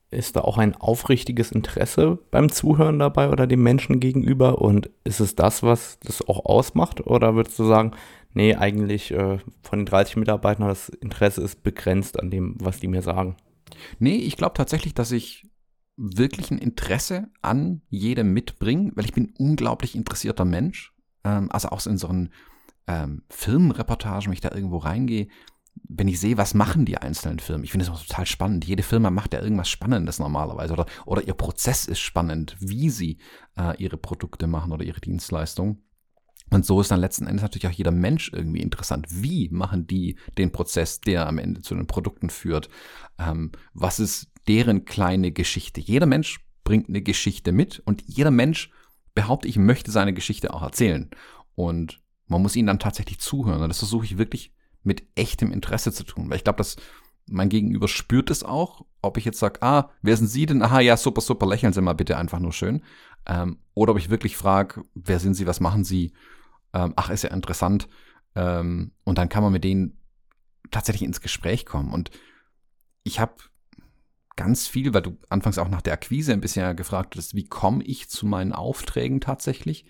Ist da auch ein aufrichtiges Interesse beim Zuhören dabei oder dem Menschen gegenüber? Und ist es das, was das auch ausmacht? Oder würdest du sagen, nee, eigentlich äh, von den 30 Mitarbeitern das Interesse ist begrenzt an dem, was die mir sagen? Nee, ich glaube tatsächlich, dass ich wirklich ein Interesse an jedem mitbringen, weil ich bin unglaublich interessierter Mensch. Ähm, also auch so in so einen ähm, Filmreportagen, wenn ich da irgendwo reingehe, wenn ich sehe, was machen die einzelnen Firmen. Ich finde das auch total spannend. Jede Firma macht ja irgendwas Spannendes normalerweise oder, oder ihr Prozess ist spannend, wie sie äh, ihre Produkte machen oder ihre Dienstleistungen. Und so ist dann letzten Endes natürlich auch jeder Mensch irgendwie interessant. Wie machen die den Prozess, der am Ende zu den Produkten führt? Ähm, was ist deren kleine Geschichte? Jeder Mensch bringt eine Geschichte mit und jeder Mensch, behaupte ich, möchte seine Geschichte auch erzählen. Und man muss ihnen dann tatsächlich zuhören. Und das versuche ich wirklich mit echtem Interesse zu tun. Weil ich glaube, dass mein Gegenüber spürt es auch, ob ich jetzt sage, ah, wer sind Sie denn? Aha, ja, super, super, lächeln Sie mal bitte einfach nur schön. Ähm, oder ob ich wirklich frage, wer sind Sie, was machen Sie? ähm, ach, ist ja interessant. Ähm, und dann kann man mit denen tatsächlich ins Gespräch kommen. Und ich habe ganz viel, weil du anfangs auch nach der Akquise ein bisschen gefragt hast, wie komme ich zu meinen Aufträgen tatsächlich?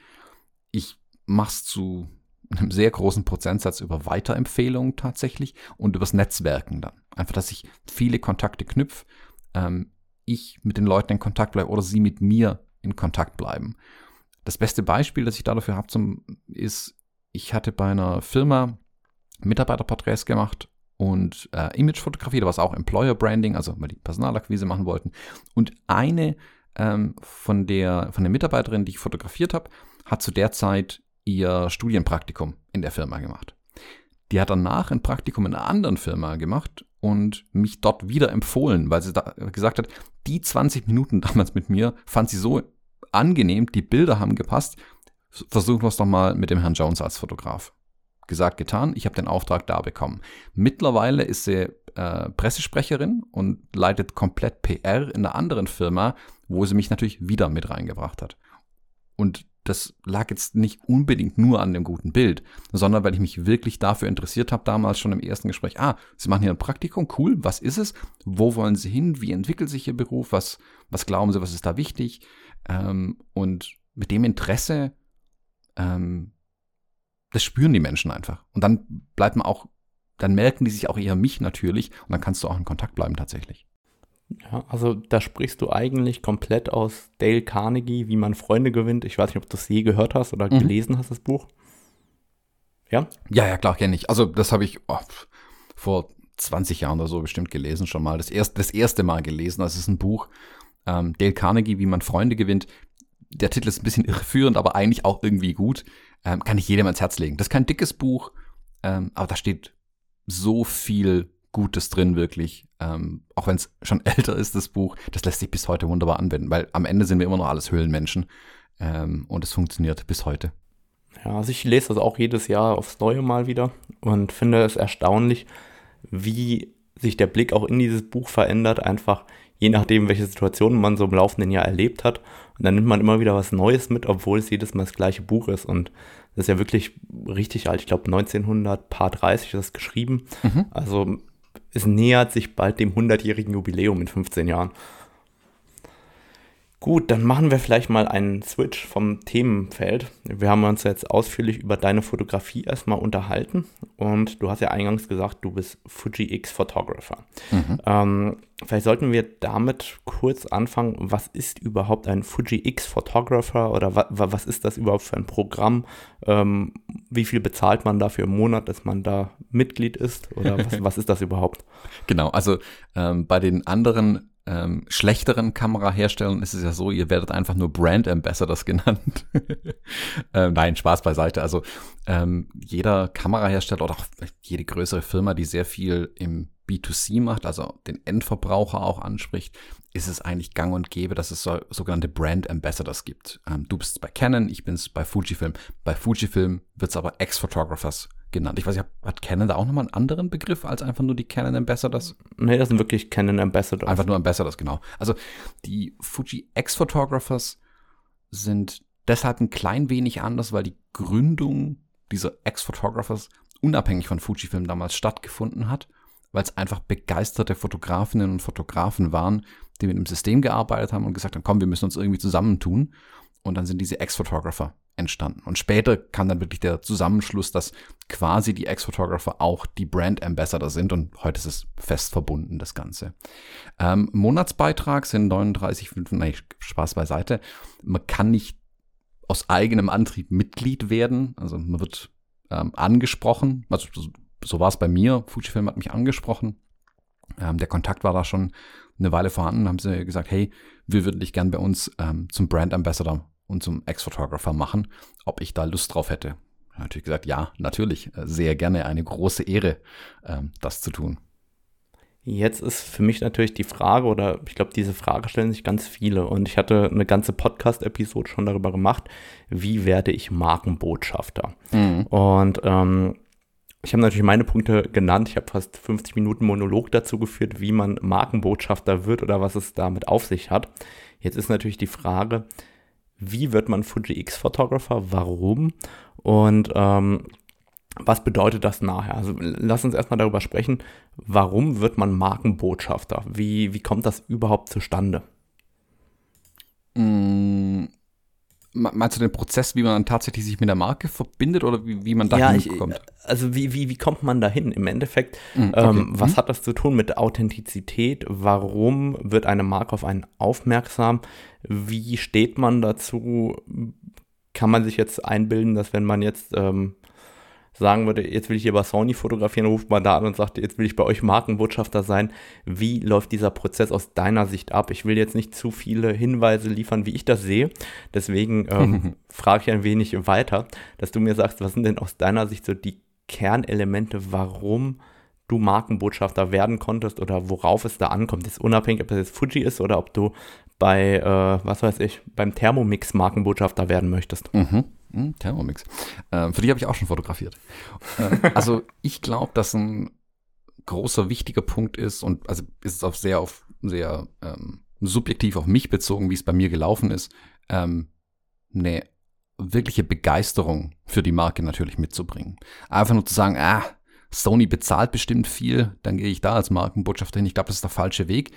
Ich mache es zu einem sehr großen Prozentsatz über Weiterempfehlungen tatsächlich und übers Netzwerken dann. Einfach, dass ich viele Kontakte knüpfe, ähm, ich mit den Leuten in Kontakt bleibe oder sie mit mir in Kontakt bleiben. Das beste Beispiel, das ich da dafür habe, ist, ich hatte bei einer Firma Mitarbeiterporträts gemacht und äh, Imagefotografie, da war es auch Employer Branding, also weil die Personalakquise machen wollten. Und eine ähm, von, der, von der Mitarbeiterin, die ich fotografiert habe, hat zu der Zeit ihr Studienpraktikum in der Firma gemacht. Die hat danach ein Praktikum in einer anderen Firma gemacht und mich dort wieder empfohlen, weil sie gesagt hat, die 20 Minuten damals mit mir fand sie so angenehm, die Bilder haben gepasst. Versuchen wir es doch mal mit dem Herrn Jones als Fotograf. Gesagt, getan, ich habe den Auftrag da bekommen. Mittlerweile ist sie äh, Pressesprecherin und leitet komplett PR in einer anderen Firma, wo sie mich natürlich wieder mit reingebracht hat. Und das lag jetzt nicht unbedingt nur an dem guten Bild, sondern weil ich mich wirklich dafür interessiert habe, damals schon im ersten Gespräch, ah, Sie machen hier ein Praktikum, cool, was ist es? Wo wollen Sie hin? Wie entwickelt sich Ihr Beruf? Was, was glauben Sie, was ist da wichtig? Ähm, und mit dem Interesse, ähm, das spüren die Menschen einfach. Und dann bleibt man auch, dann merken die sich auch eher mich natürlich und dann kannst du auch in Kontakt bleiben tatsächlich. Ja, also da sprichst du eigentlich komplett aus Dale Carnegie, wie man Freunde gewinnt. Ich weiß nicht, ob du es je gehört hast oder mhm. gelesen hast, das Buch. Ja? Ja, ja, klar, kenne ich. Also das habe ich oh, vor 20 Jahren oder so bestimmt gelesen schon mal. Das, erst, das erste Mal gelesen. Das ist ein Buch. Ähm, Dale Carnegie, wie man Freunde gewinnt. Der Titel ist ein bisschen irreführend, aber eigentlich auch irgendwie gut. Ähm, kann ich jedem ans Herz legen. Das ist kein dickes Buch, ähm, aber da steht so viel Gutes drin, wirklich. Ähm, auch wenn es schon älter ist, das Buch, das lässt sich bis heute wunderbar anwenden, weil am Ende sind wir immer noch alles Höhlenmenschen ähm, und es funktioniert bis heute. Ja, also ich lese das auch jedes Jahr aufs Neue mal wieder und finde es erstaunlich, wie sich der Blick auch in dieses Buch verändert, einfach je nachdem, welche Situationen man so im laufenden Jahr erlebt hat. Und dann nimmt man immer wieder was Neues mit, obwohl es jedes Mal das gleiche Buch ist. Und das ist ja wirklich richtig alt. Ich glaube, 1930 ist das geschrieben. Mhm. Also es nähert sich bald dem 100-jährigen Jubiläum in 15 Jahren. Gut, dann machen wir vielleicht mal einen Switch vom Themenfeld. Wir haben uns jetzt ausführlich über deine Fotografie erstmal unterhalten und du hast ja eingangs gesagt, du bist Fuji X Photographer. Mhm. Ähm, vielleicht sollten wir damit kurz anfangen. Was ist überhaupt ein Fuji X Photographer oder wa was ist das überhaupt für ein Programm? Ähm, wie viel bezahlt man dafür im Monat, dass man da Mitglied ist oder was, was ist das überhaupt? Genau, also ähm, bei den anderen ähm, schlechteren Kameraherstellern ist es ja so, ihr werdet einfach nur Brand Ambassadors genannt. ähm, nein, Spaß beiseite. Also ähm, jeder Kamerahersteller oder auch jede größere Firma, die sehr viel im B2C macht, also den Endverbraucher auch anspricht, ist es eigentlich gang und gäbe, dass es so, sogenannte Brand Ambassadors gibt. Ähm, du bist bei Canon, ich bin's bei Fujifilm. Bei Fujifilm wird's aber Ex-Photographers genannt. Ich weiß nicht, hat Canon da auch nochmal einen anderen Begriff als einfach nur die Canon Ambassadors? Nee, das sind wirklich Canon Ambassadors. Einfach nur Ambassadors, genau. Also die Fuji X-Photographers sind deshalb ein klein wenig anders, weil die Gründung dieser Ex-Photographers unabhängig von Fujifilm damals stattgefunden hat, weil es einfach begeisterte Fotografinnen und Fotografen waren, die mit dem System gearbeitet haben und gesagt haben, komm, wir müssen uns irgendwie zusammentun. Und dann sind diese Ex-Photographer entstanden. Und später kam dann wirklich der Zusammenschluss, dass quasi die Ex-Photographer auch die Brand Ambassador sind und heute ist es fest verbunden, das Ganze. Ähm, Monatsbeitrag sind 39,5, nein, Spaß beiseite. Man kann nicht aus eigenem Antrieb Mitglied werden, also man wird ähm, angesprochen, also so war es bei mir, Fujifilm hat mich angesprochen, ähm, der Kontakt war da schon eine Weile vorhanden, haben sie gesagt, hey, wir würden dich gern bei uns ähm, zum Brand Ambassador und zum Ex-Photographer machen, ob ich da Lust drauf hätte. Natürlich gesagt, ja, natürlich, äh, sehr gerne, eine große Ehre, ähm, das zu tun. Jetzt ist für mich natürlich die Frage, oder ich glaube, diese Frage stellen sich ganz viele. Und ich hatte eine ganze Podcast-Episode schon darüber gemacht, wie werde ich Markenbotschafter. Mhm. Und ähm, ich habe natürlich meine Punkte genannt. Ich habe fast 50 Minuten Monolog dazu geführt, wie man Markenbotschafter wird oder was es damit auf sich hat. Jetzt ist natürlich die Frage, wie wird man Fuji X-Photographer, warum und ähm, was bedeutet das nachher? Also lass uns erstmal darüber sprechen, warum wird man Markenbotschafter? Wie, wie kommt das überhaupt zustande? Mm, Meinst du den Prozess, wie man dann tatsächlich sich mit der Marke verbindet oder wie, wie man da? Ja, also wie, wie, wie kommt man dahin im Endeffekt? Mhm, okay. ähm, was mhm. hat das zu tun mit Authentizität? Warum wird eine Marke auf einen aufmerksam? Wie steht man dazu? Kann man sich jetzt einbilden, dass wenn man jetzt ähm, sagen würde, jetzt will ich hier bei Sony fotografieren, ruft man da an und sagt, jetzt will ich bei euch Markenbotschafter sein. Wie läuft dieser Prozess aus deiner Sicht ab? Ich will jetzt nicht zu viele Hinweise liefern, wie ich das sehe. Deswegen ähm, frage ich ein wenig weiter, dass du mir sagst, was sind denn aus deiner Sicht so die Kernelemente, warum du Markenbotschafter werden konntest oder worauf es da ankommt. Das ist unabhängig, ob das jetzt Fuji ist oder ob du bei, äh, was weiß ich, beim Thermomix Markenbotschafter werden möchtest. Mhm. Hm, Thermomix. Ähm, für die habe ich auch schon fotografiert. äh, also ich glaube, dass ein großer, wichtiger Punkt ist und also ist es auch sehr auf sehr ähm, subjektiv auf mich bezogen, wie es bei mir gelaufen ist, ähm, eine wirkliche Begeisterung für die Marke natürlich mitzubringen. Einfach nur zu sagen, ah, Sony bezahlt bestimmt viel, dann gehe ich da als Markenbotschafter hin. Ich glaube, das ist der falsche Weg.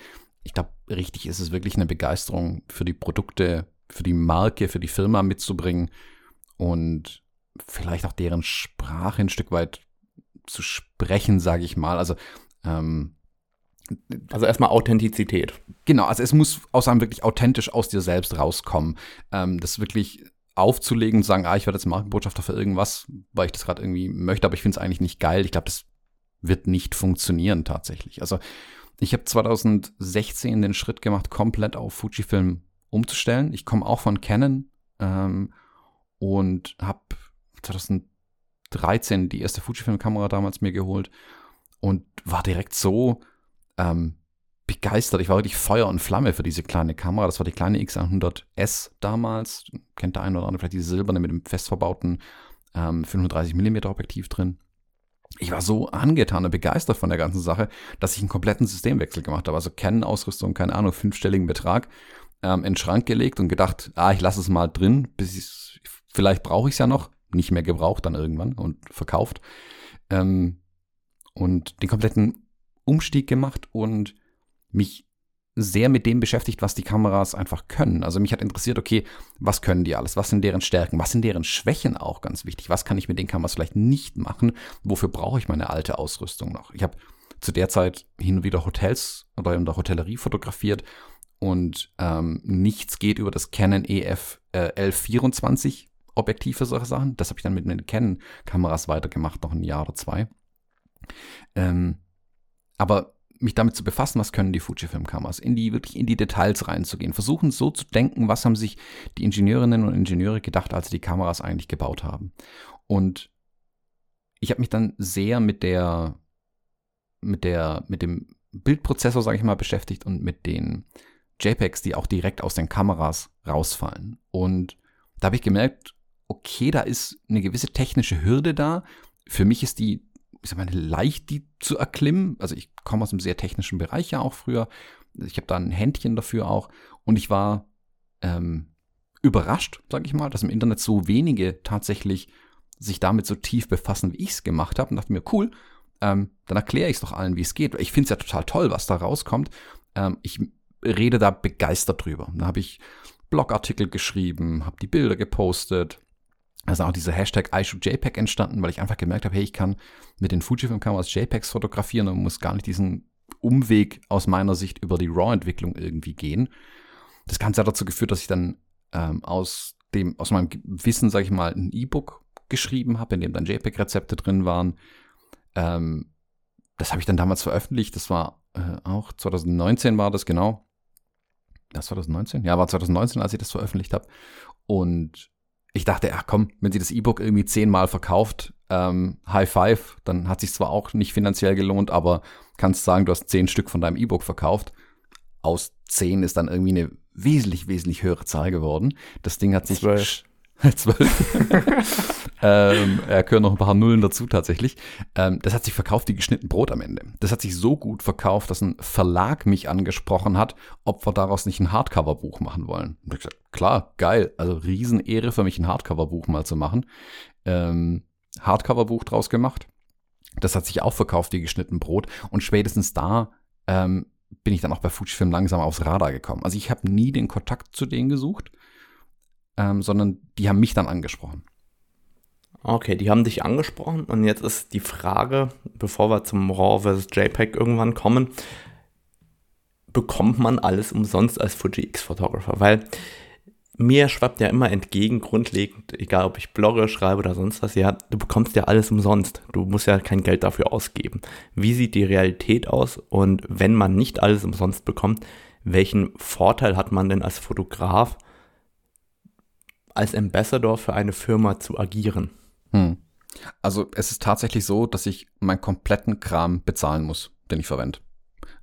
Ich glaube, richtig ist es wirklich eine Begeisterung für die Produkte, für die Marke, für die Firma mitzubringen und vielleicht auch deren Sprache ein Stück weit zu sprechen, sage ich mal. Also ähm, also erstmal Authentizität. Genau, also es muss aus einem wirklich authentisch aus dir selbst rauskommen. Ähm, das wirklich aufzulegen und sagen, ah, ich werde jetzt Markenbotschafter für irgendwas, weil ich das gerade irgendwie möchte, aber ich finde es eigentlich nicht geil. Ich glaube, das wird nicht funktionieren tatsächlich. Also ich habe 2016 den Schritt gemacht, komplett auf Fujifilm umzustellen. Ich komme auch von Canon ähm, und habe 2013 die erste Fujifilm-Kamera damals mir geholt und war direkt so ähm, begeistert. Ich war wirklich Feuer und Flamme für diese kleine Kamera. Das war die kleine X100S damals. Kennt der eine oder andere vielleicht diese silberne mit dem fest verbauten ähm, 35 mm Objektiv drin. Ich war so angetan und begeistert von der ganzen Sache, dass ich einen kompletten Systemwechsel gemacht habe. Also Canon-Ausrüstung, keine Ahnung, fünfstelligen Betrag ähm, in den Schrank gelegt und gedacht, ah, ich lasse es mal drin, bis ich vielleicht brauche ich es ja noch. Nicht mehr gebraucht dann irgendwann und verkauft. Ähm, und den kompletten Umstieg gemacht und mich sehr mit dem beschäftigt, was die Kameras einfach können. Also mich hat interessiert, okay, was können die alles? Was sind deren Stärken? Was sind deren Schwächen auch ganz wichtig? Was kann ich mit den Kameras vielleicht nicht machen? Wofür brauche ich meine alte Ausrüstung noch? Ich habe zu der Zeit hin und wieder Hotels oder in der Hotellerie fotografiert und ähm, nichts geht über das Canon EF äh, L24 Objektiv für solche Sachen. Das habe ich dann mit meinen Canon-Kameras weitergemacht, noch ein Jahr oder zwei. Ähm, aber mich damit zu befassen, was können die Fujifilm-Kameras, in die wirklich in die Details reinzugehen, versuchen so zu denken, was haben sich die Ingenieurinnen und Ingenieure gedacht, als sie die Kameras eigentlich gebaut haben. Und ich habe mich dann sehr mit der mit der mit dem Bildprozessor, sage ich mal, beschäftigt und mit den JPEGs, die auch direkt aus den Kameras rausfallen. Und da habe ich gemerkt, okay, da ist eine gewisse technische Hürde da. Für mich ist die ich sag mal, leicht die zu erklimmen. Also ich komme aus einem sehr technischen Bereich ja auch früher. Ich habe da ein Händchen dafür auch. Und ich war ähm, überrascht, sage ich mal, dass im Internet so wenige tatsächlich sich damit so tief befassen, wie ich es gemacht habe. Und dachte mir, cool, ähm, dann erkläre ich es doch allen, wie es geht. Ich finde es ja total toll, was da rauskommt. Ähm, ich rede da begeistert drüber. Da habe ich Blogartikel geschrieben, habe die Bilder gepostet, also auch dieser Hashtag iShootJPEG entstanden, weil ich einfach gemerkt habe, hey, ich kann mit den Fujifilm-Kameras JPEGs fotografieren und muss gar nicht diesen Umweg aus meiner Sicht über die RAW-Entwicklung irgendwie gehen. Das Ganze hat dazu geführt, dass ich dann ähm, aus dem, aus meinem Wissen, sage ich mal, ein E-Book geschrieben habe, in dem dann JPEG-Rezepte drin waren. Ähm, das habe ich dann damals veröffentlicht. Das war äh, auch 2019 war das genau. Das war 2019? Ja, war 2019, als ich das veröffentlicht habe. Und ich dachte, ach komm, wenn sie das E-Book irgendwie zehnmal verkauft, ähm, High Five, dann hat sich zwar auch nicht finanziell gelohnt, aber kannst sagen, du hast zehn Stück von deinem E-Book verkauft. Aus zehn ist dann irgendwie eine wesentlich, wesentlich höhere Zahl geworden. Das Ding hat sich. Zwölf. Zwölf. ähm, er gehört noch ein paar Nullen dazu tatsächlich. Ähm, das hat sich verkauft wie geschnitten Brot am Ende. Das hat sich so gut verkauft, dass ein Verlag mich angesprochen hat, ob wir daraus nicht ein Hardcover-Buch machen wollen. Und ich gesagt, klar, geil. Also Riesenehre für mich, ein Hardcover-Buch mal zu machen. Ähm, Hardcover-Buch draus gemacht. Das hat sich auch verkauft wie geschnitten Brot. Und spätestens da ähm, bin ich dann auch bei Fujifilm langsam aufs Radar gekommen. Also ich habe nie den Kontakt zu denen gesucht ähm, sondern die haben mich dann angesprochen. Okay, die haben dich angesprochen und jetzt ist die Frage, bevor wir zum RAW vs JPEG irgendwann kommen, bekommt man alles umsonst als Fuji X-Photographer? Weil mir schwappt ja immer entgegen, grundlegend, egal ob ich blogge, schreibe oder sonst was, ja, du bekommst ja alles umsonst. Du musst ja kein Geld dafür ausgeben. Wie sieht die Realität aus? Und wenn man nicht alles umsonst bekommt, welchen Vorteil hat man denn als Fotograf als Ambassador für eine Firma zu agieren. Hm. Also es ist tatsächlich so, dass ich meinen kompletten Kram bezahlen muss, den ich verwende.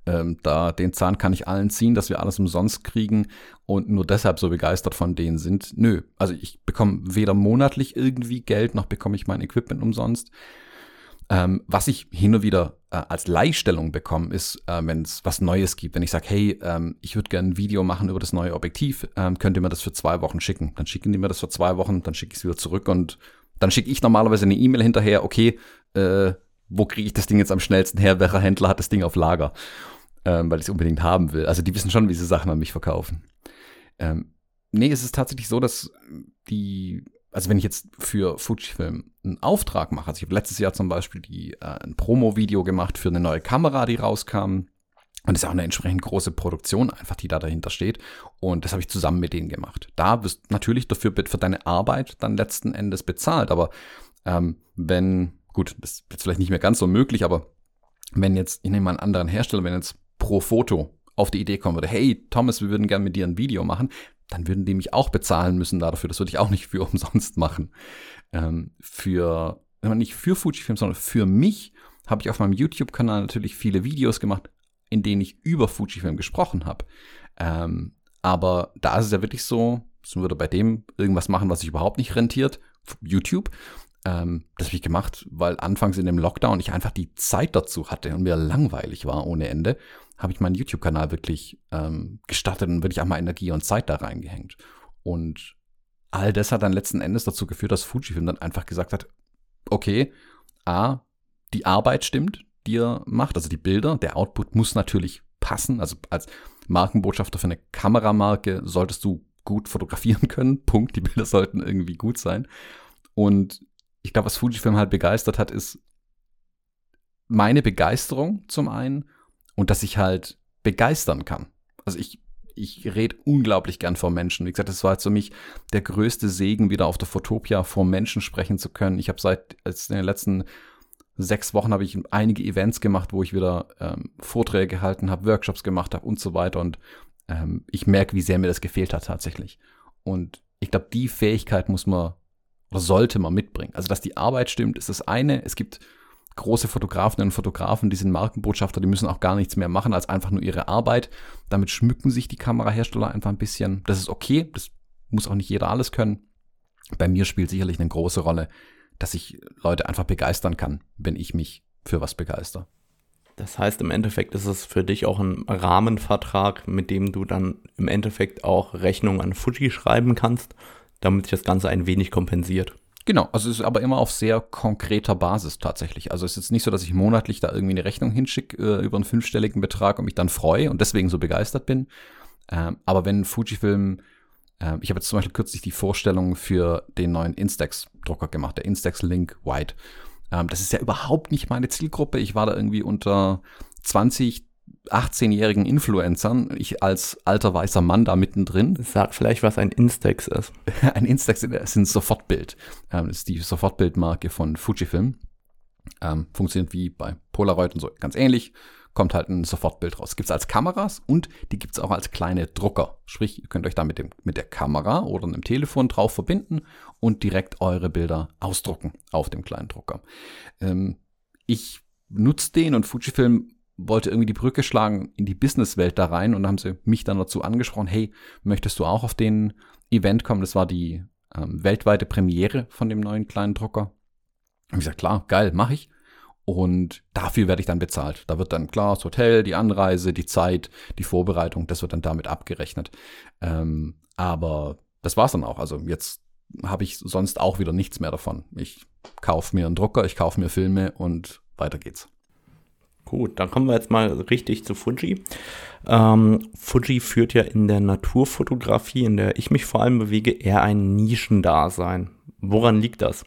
Ähm, da den Zahn kann ich allen ziehen, dass wir alles umsonst kriegen und nur deshalb so begeistert von denen sind. Nö, also ich bekomme weder monatlich irgendwie Geld, noch bekomme ich mein Equipment umsonst. Ähm, was ich hin und wieder äh, als Leihstellung bekomme, ist, äh, wenn es was Neues gibt. Wenn ich sage, hey, ähm, ich würde gerne ein Video machen über das neue Objektiv, ähm, könnt ihr mir das für zwei Wochen schicken. Dann schicken die mir das für zwei Wochen, dann schicke ich es wieder zurück und dann schicke ich normalerweise eine E-Mail hinterher, okay, äh, wo kriege ich das Ding jetzt am schnellsten her? Welcher Händler hat das Ding auf Lager? Ähm, weil ich es unbedingt haben will. Also die wissen schon, wie sie Sachen an mich verkaufen. Ähm, nee, es ist tatsächlich so, dass die, also wenn ich jetzt für Fujifilm einen Auftrag mache, also ich habe letztes Jahr zum Beispiel die, äh, ein Promo-Video gemacht für eine neue Kamera, die rauskam. Und das ist auch eine entsprechend große Produktion, einfach die da dahinter steht. Und das habe ich zusammen mit denen gemacht. Da wirst natürlich dafür für deine Arbeit dann letzten Endes bezahlt. Aber ähm, wenn gut, das ist jetzt vielleicht nicht mehr ganz so möglich, aber wenn jetzt, ich nehme mal einen anderen Hersteller, wenn jetzt pro Foto auf die Idee kommen würde, hey Thomas, wir würden gerne mit dir ein Video machen, dann würden die mich auch bezahlen müssen dafür. Das würde ich auch nicht für umsonst machen. Ähm, für, nicht für Fujifilm, sondern für mich habe ich auf meinem YouTube-Kanal natürlich viele Videos gemacht, in denen ich über Fujifilm gesprochen habe. Ähm, aber da ist es ja wirklich so, man würde bei dem irgendwas machen, was sich überhaupt nicht rentiert, YouTube. Ähm, das habe ich gemacht, weil anfangs in dem Lockdown ich einfach die Zeit dazu hatte und mir langweilig war ohne Ende, habe ich meinen YouTube-Kanal wirklich ähm, gestartet und wirklich auch mal Energie und Zeit da reingehängt. Und all das hat dann letzten Endes dazu geführt, dass Fujifilm dann einfach gesagt hat, okay, A, die Arbeit stimmt, die er macht, also die Bilder, der Output muss natürlich passen. Also als Markenbotschafter für eine Kameramarke solltest du gut fotografieren können. Punkt. Die Bilder sollten irgendwie gut sein. Und ich glaube, was Fujifilm halt begeistert hat, ist meine Begeisterung zum einen und dass ich halt begeistern kann. Also ich, ich rede unglaublich gern vor Menschen. Wie gesagt, das war jetzt für mich der größte Segen, wieder auf der Fotopia vor Menschen sprechen zu können. Ich habe seit als in den letzten sechs Wochen habe ich einige Events gemacht, wo ich wieder ähm, Vorträge gehalten habe, Workshops gemacht habe und so weiter. Und ähm, ich merke, wie sehr mir das gefehlt hat tatsächlich. Und ich glaube, die Fähigkeit muss man oder sollte man mitbringen. Also, dass die Arbeit stimmt, ist das eine. Es gibt große Fotografinnen und Fotografen, die sind Markenbotschafter, die müssen auch gar nichts mehr machen als einfach nur ihre Arbeit. Damit schmücken sich die Kamerahersteller einfach ein bisschen. Das ist okay, das muss auch nicht jeder alles können. Bei mir spielt sicherlich eine große Rolle, dass ich Leute einfach begeistern kann, wenn ich mich für was begeister. Das heißt, im Endeffekt ist es für dich auch ein Rahmenvertrag, mit dem du dann im Endeffekt auch Rechnungen an Fuji schreiben kannst damit sich das Ganze ein wenig kompensiert. Genau, also es ist aber immer auf sehr konkreter Basis tatsächlich. Also es ist jetzt nicht so, dass ich monatlich da irgendwie eine Rechnung hinschicke äh, über einen fünfstelligen Betrag und mich dann freue und deswegen so begeistert bin. Ähm, aber wenn Fujifilm, äh, ich habe jetzt zum Beispiel kürzlich die Vorstellung für den neuen Instax-Drucker gemacht, der Instax Link White. Ähm, das ist ja überhaupt nicht meine Zielgruppe. Ich war da irgendwie unter 20, 18-jährigen Influencern, ich als alter weißer Mann da mittendrin. Sag vielleicht, was ein Instax ist. ein Instax ist ein Sofortbild. Ähm, das ist die Sofortbildmarke von Fujifilm. Ähm, funktioniert wie bei Polaroid und so ganz ähnlich. Kommt halt ein Sofortbild raus. Gibt's als Kameras und die gibt's auch als kleine Drucker. Sprich, ihr könnt euch da mit, dem, mit der Kamera oder einem Telefon drauf verbinden und direkt eure Bilder ausdrucken auf dem kleinen Drucker. Ähm, ich nutze den und Fujifilm wollte irgendwie die Brücke schlagen in die Businesswelt da rein und haben sie mich dann dazu angesprochen, hey, möchtest du auch auf den Event kommen? Das war die ähm, weltweite Premiere von dem neuen kleinen Drucker. Und ich gesagt, klar, geil, mache ich. Und dafür werde ich dann bezahlt. Da wird dann klar das Hotel, die Anreise, die Zeit, die Vorbereitung, das wird dann damit abgerechnet. Ähm, aber das war's dann auch. Also jetzt habe ich sonst auch wieder nichts mehr davon. Ich kaufe mir einen Drucker, ich kaufe mir Filme und weiter geht's. Gut, dann kommen wir jetzt mal richtig zu Fuji. Ähm, Fuji führt ja in der Naturfotografie, in der ich mich vor allem bewege, eher ein Nischendasein. Woran liegt das?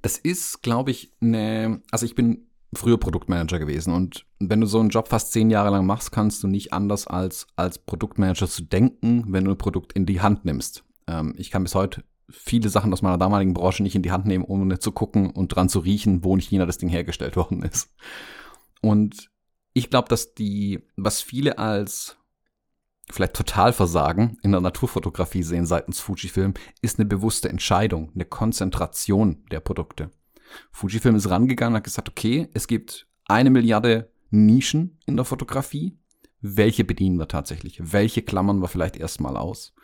Das ist, glaube ich, eine, also ich bin früher Produktmanager gewesen und wenn du so einen Job fast zehn Jahre lang machst, kannst du nicht anders als als Produktmanager zu denken, wenn du ein Produkt in die Hand nimmst. Ähm, ich kann bis heute viele Sachen aus meiner damaligen Branche nicht in die Hand nehmen, ohne zu gucken und dran zu riechen, wo in China das Ding hergestellt worden ist. Und ich glaube, dass die, was viele als vielleicht Totalversagen in der Naturfotografie sehen seitens Fujifilm, ist eine bewusste Entscheidung, eine Konzentration der Produkte. Fujifilm ist rangegangen und hat gesagt, okay, es gibt eine Milliarde Nischen in der Fotografie. Welche bedienen wir tatsächlich? Welche klammern wir vielleicht erstmal aus?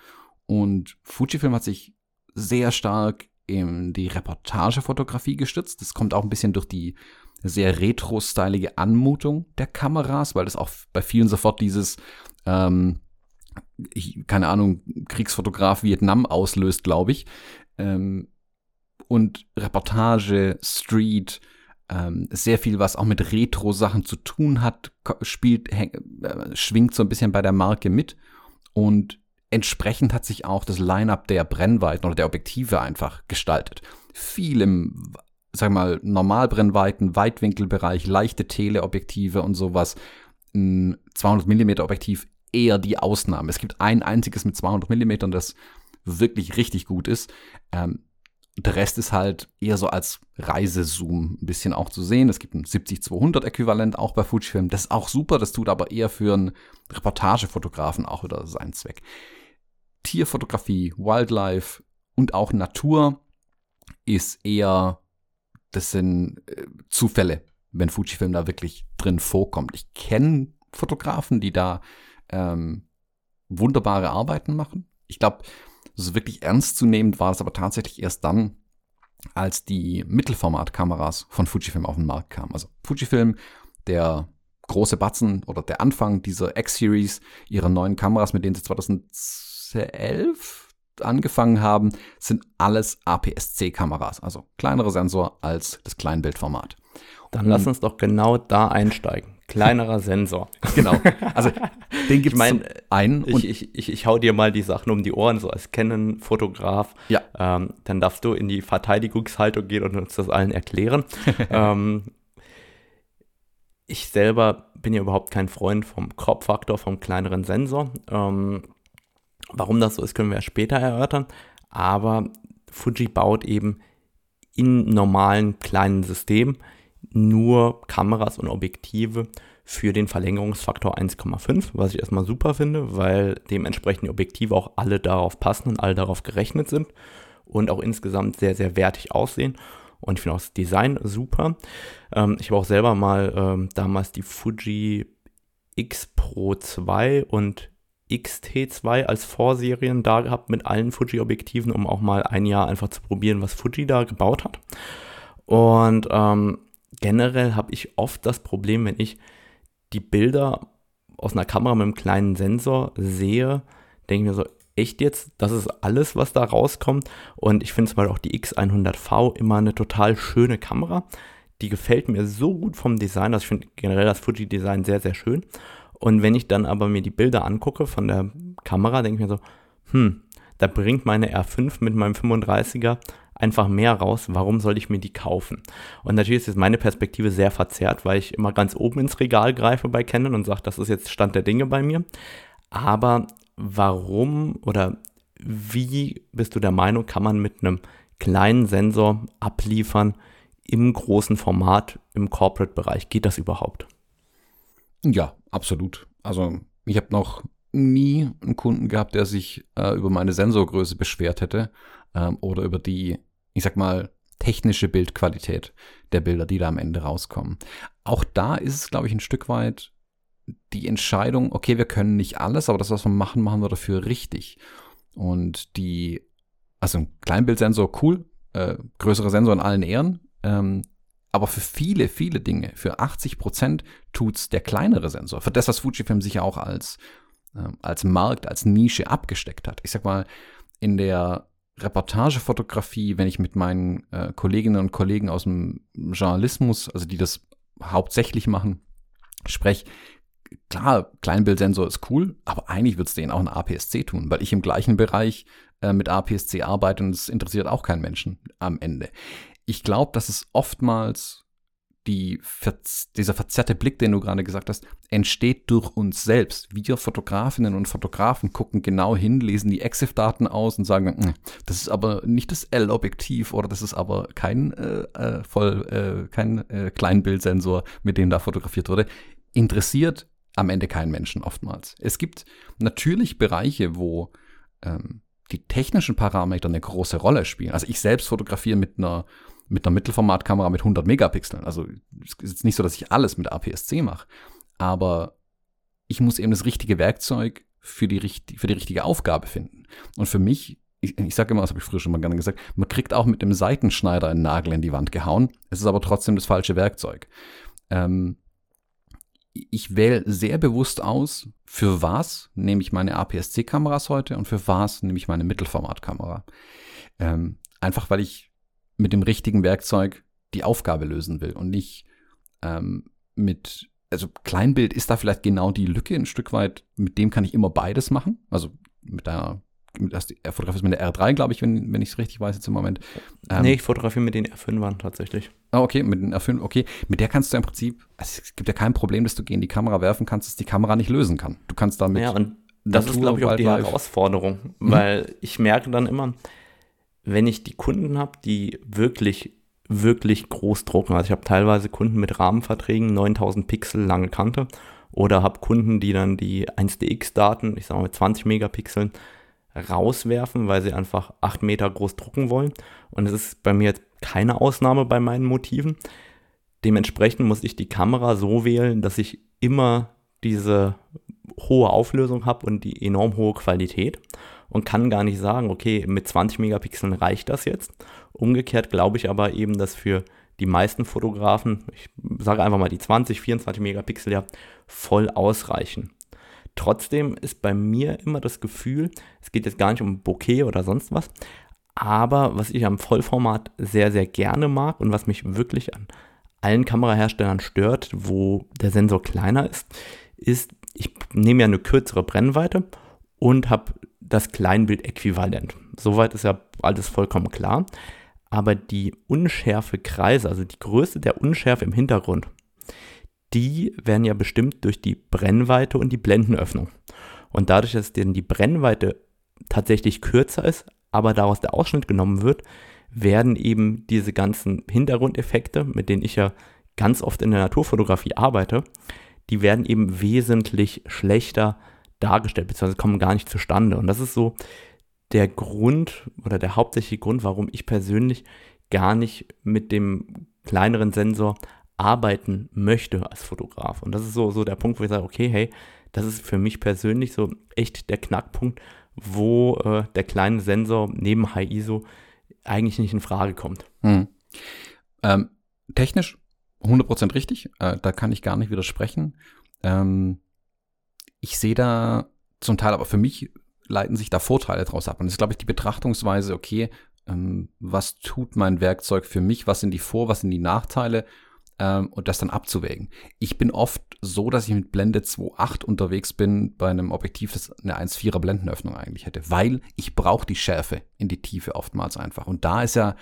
Und Fujifilm hat sich sehr stark in die Reportagefotografie gestützt. Das kommt auch ein bisschen durch die sehr retro-stylige Anmutung der Kameras, weil das auch bei vielen sofort dieses, ähm, keine Ahnung, Kriegsfotograf Vietnam auslöst, glaube ich. Ähm, und Reportage, Street, ähm, sehr viel, was auch mit Retro-Sachen zu tun hat, spielt, häng, äh, schwingt so ein bisschen bei der Marke mit. Und entsprechend hat sich auch das Line-up der Brennweiten oder der Objektive einfach gestaltet. Viel im, sag mal, Normalbrennweiten, Weitwinkelbereich, leichte Teleobjektive und sowas. Ein 200 mm Objektiv eher die Ausnahme. Es gibt ein einziges mit 200 mm, das wirklich richtig gut ist. Ähm, der Rest ist halt eher so als Reisezoom ein bisschen auch zu sehen. Es gibt ein 70-200 Äquivalent auch bei Fujifilm. Das ist auch super, das tut aber eher für einen Reportagefotografen auch wieder seinen Zweck. Tierfotografie, Wildlife und auch Natur ist eher, das sind äh, Zufälle, wenn Fujifilm da wirklich drin vorkommt. Ich kenne Fotografen, die da ähm, wunderbare Arbeiten machen. Ich glaube, so wirklich ernst zu nehmen war es aber tatsächlich erst dann, als die Mittelformatkameras von Fujifilm auf den Markt kamen. Also Fujifilm, der große Batzen oder der Anfang dieser X-Series, ihrer neuen Kameras, mit denen sie 2011 angefangen haben, sind alles APS-C-Kameras, also kleinere Sensor als das Kleinbildformat. Dann lass uns doch genau da einsteigen. Kleinerer Sensor. Genau. Also den gibt es mein, einen. Ich, ich, ich, ich hau dir mal die Sachen um die Ohren, so als Canon-Fotograf. Ja. Ähm, dann darfst du in die Verteidigungshaltung gehen und uns das allen erklären. ähm, ich selber bin ja überhaupt kein Freund vom Crop-Faktor, vom kleineren Sensor. Ähm, warum das so ist, können wir später erörtern. Aber Fuji baut eben in normalen kleinen Systemen nur Kameras und Objektive für den Verlängerungsfaktor 1,5, was ich erstmal super finde, weil dementsprechend die Objektive auch alle darauf passen und alle darauf gerechnet sind und auch insgesamt sehr, sehr wertig aussehen. Und ich finde auch das Design super. Ähm, ich habe auch selber mal ähm, damals die Fuji X Pro 2 und XT2 als Vorserien da gehabt mit allen Fuji-Objektiven, um auch mal ein Jahr einfach zu probieren, was Fuji da gebaut hat. Und ähm, generell habe ich oft das Problem, wenn ich die Bilder aus einer Kamera mit einem kleinen Sensor sehe, denke ich mir so, echt jetzt, das ist alles, was da rauskommt. Und ich finde zum Beispiel auch die X100V immer eine total schöne Kamera. Die gefällt mir so gut vom Design, also ich finde generell das Fuji-Design sehr, sehr schön. Und wenn ich dann aber mir die Bilder angucke von der Kamera, denke ich mir so, hm, da bringt meine R5 mit meinem 35er einfach mehr raus. Warum soll ich mir die kaufen? Und natürlich ist jetzt meine Perspektive sehr verzerrt, weil ich immer ganz oben ins Regal greife bei Canon und sage, das ist jetzt Stand der Dinge bei mir. Aber warum oder wie bist du der Meinung, kann man mit einem kleinen Sensor abliefern im großen Format im Corporate-Bereich? Geht das überhaupt? Ja, absolut. Also ich habe noch nie einen Kunden gehabt, der sich äh, über meine Sensorgröße beschwert hätte ähm, oder über die, ich sag mal, technische Bildqualität der Bilder, die da am Ende rauskommen. Auch da ist es, glaube ich, ein Stück weit die Entscheidung, okay, wir können nicht alles, aber das, was wir machen, machen wir dafür richtig. Und die, also ein Kleinbildsensor, cool, äh, größere Sensor in allen Ehren, ähm, aber für viele, viele Dinge, für 80 Prozent tut's der kleinere Sensor. Für das, was Fujifilm sich ja auch als, äh, als Markt, als Nische abgesteckt hat. Ich sag mal, in der Reportagefotografie, wenn ich mit meinen äh, Kolleginnen und Kollegen aus dem Journalismus, also die das hauptsächlich machen, spreche, klar, Kleinbildsensor ist cool, aber eigentlich wird es denen auch ein APS-C tun, weil ich im gleichen Bereich äh, mit APS-C arbeite und es interessiert auch keinen Menschen am Ende. Ich glaube, dass es oftmals die, dieser verzerrte Blick, den du gerade gesagt hast, entsteht durch uns selbst. Wir Fotografinnen und Fotografen gucken genau hin, lesen die EXIF-Daten aus und sagen, hm, das ist aber nicht das L-Objektiv oder das ist aber kein äh, äh, voll äh, kein äh, Kleinbildsensor, mit dem da fotografiert wurde. Interessiert am Ende keinen Menschen oftmals. Es gibt natürlich Bereiche, wo ähm, die technischen Parameter eine große Rolle spielen. Also ich selbst fotografiere mit einer mit einer Mittelformatkamera mit 100 Megapixeln. Also es ist jetzt nicht so, dass ich alles mit APS-C mache, aber ich muss eben das richtige Werkzeug für die, für die richtige Aufgabe finden. Und für mich, ich, ich sage immer, das habe ich früher schon mal gerne gesagt, man kriegt auch mit dem Seitenschneider einen Nagel in die Wand gehauen. Es ist aber trotzdem das falsche Werkzeug. Ähm, ich wähle sehr bewusst aus, für was nehme ich meine APS-C-Kameras heute und für was nehme ich meine Mittelformatkamera. Ähm, einfach weil ich mit dem richtigen Werkzeug die Aufgabe lösen will und nicht ähm, mit, also Kleinbild ist da vielleicht genau die Lücke ein Stück weit, mit dem kann ich immer beides machen. Also mit einer er fotografiert mit der R3, glaube ich, wenn, wenn ich es richtig weiß jetzt im Moment. Ähm, nee, ich fotografiere mit den R5ern tatsächlich. Ah, okay, mit den R5, okay. Mit der kannst du im Prinzip, also es gibt ja kein Problem, dass du gegen die Kamera werfen kannst, dass die Kamera nicht lösen kann. Du kannst damit. Ja, und das Natur, ist, glaube ich, auch die. Herausforderung, mhm. weil ich merke dann immer, wenn ich die Kunden habe, die wirklich, wirklich groß drucken, also ich habe teilweise Kunden mit Rahmenverträgen, 9000 Pixel lange Kante, oder habe Kunden, die dann die 1DX-Daten, ich sage mal mit 20 Megapixeln, rauswerfen, weil sie einfach 8 Meter groß drucken wollen. Und es ist bei mir jetzt keine Ausnahme bei meinen Motiven. Dementsprechend muss ich die Kamera so wählen, dass ich immer diese hohe Auflösung habe und die enorm hohe Qualität und kann gar nicht sagen, okay, mit 20 Megapixeln reicht das jetzt. Umgekehrt glaube ich aber eben, dass für die meisten Fotografen, ich sage einfach mal die 20, 24 Megapixel ja voll ausreichen. Trotzdem ist bei mir immer das Gefühl, es geht jetzt gar nicht um Bokeh oder sonst was, aber was ich am Vollformat sehr, sehr gerne mag und was mich wirklich an allen Kameraherstellern stört, wo der Sensor kleiner ist, ist, ich nehme ja eine kürzere Brennweite und habe das Kleinbild-Äquivalent. Soweit ist ja alles vollkommen klar. Aber die Unschärfe Kreise, also die Größe der Unschärfe im Hintergrund, die werden ja bestimmt durch die Brennweite und die Blendenöffnung. Und dadurch, dass denn die Brennweite tatsächlich kürzer ist, aber daraus der Ausschnitt genommen wird, werden eben diese ganzen Hintergrundeffekte, mit denen ich ja ganz oft in der Naturfotografie arbeite, die werden eben wesentlich schlechter dargestellt, beziehungsweise kommen gar nicht zustande. Und das ist so der Grund oder der hauptsächliche Grund, warum ich persönlich gar nicht mit dem kleineren Sensor arbeiten möchte als Fotograf. Und das ist so, so der Punkt, wo ich sage, okay, hey, das ist für mich persönlich so echt der Knackpunkt, wo äh, der kleine Sensor neben High ISO eigentlich nicht in Frage kommt. Hm. Ähm, technisch 100% richtig, äh, da kann ich gar nicht widersprechen. Ähm, ich sehe da zum Teil, aber für mich leiten sich da Vorteile draus ab. Und das ist, glaube ich, die Betrachtungsweise, okay, ähm, was tut mein Werkzeug für mich, was sind die Vor-, was sind die Nachteile ähm, und das dann abzuwägen. Ich bin oft so, dass ich mit Blende 2.8 unterwegs bin bei einem Objektiv, das eine 1.4er Blendenöffnung eigentlich hätte, weil ich brauche die Schärfe in die Tiefe oftmals einfach. Und da ist ja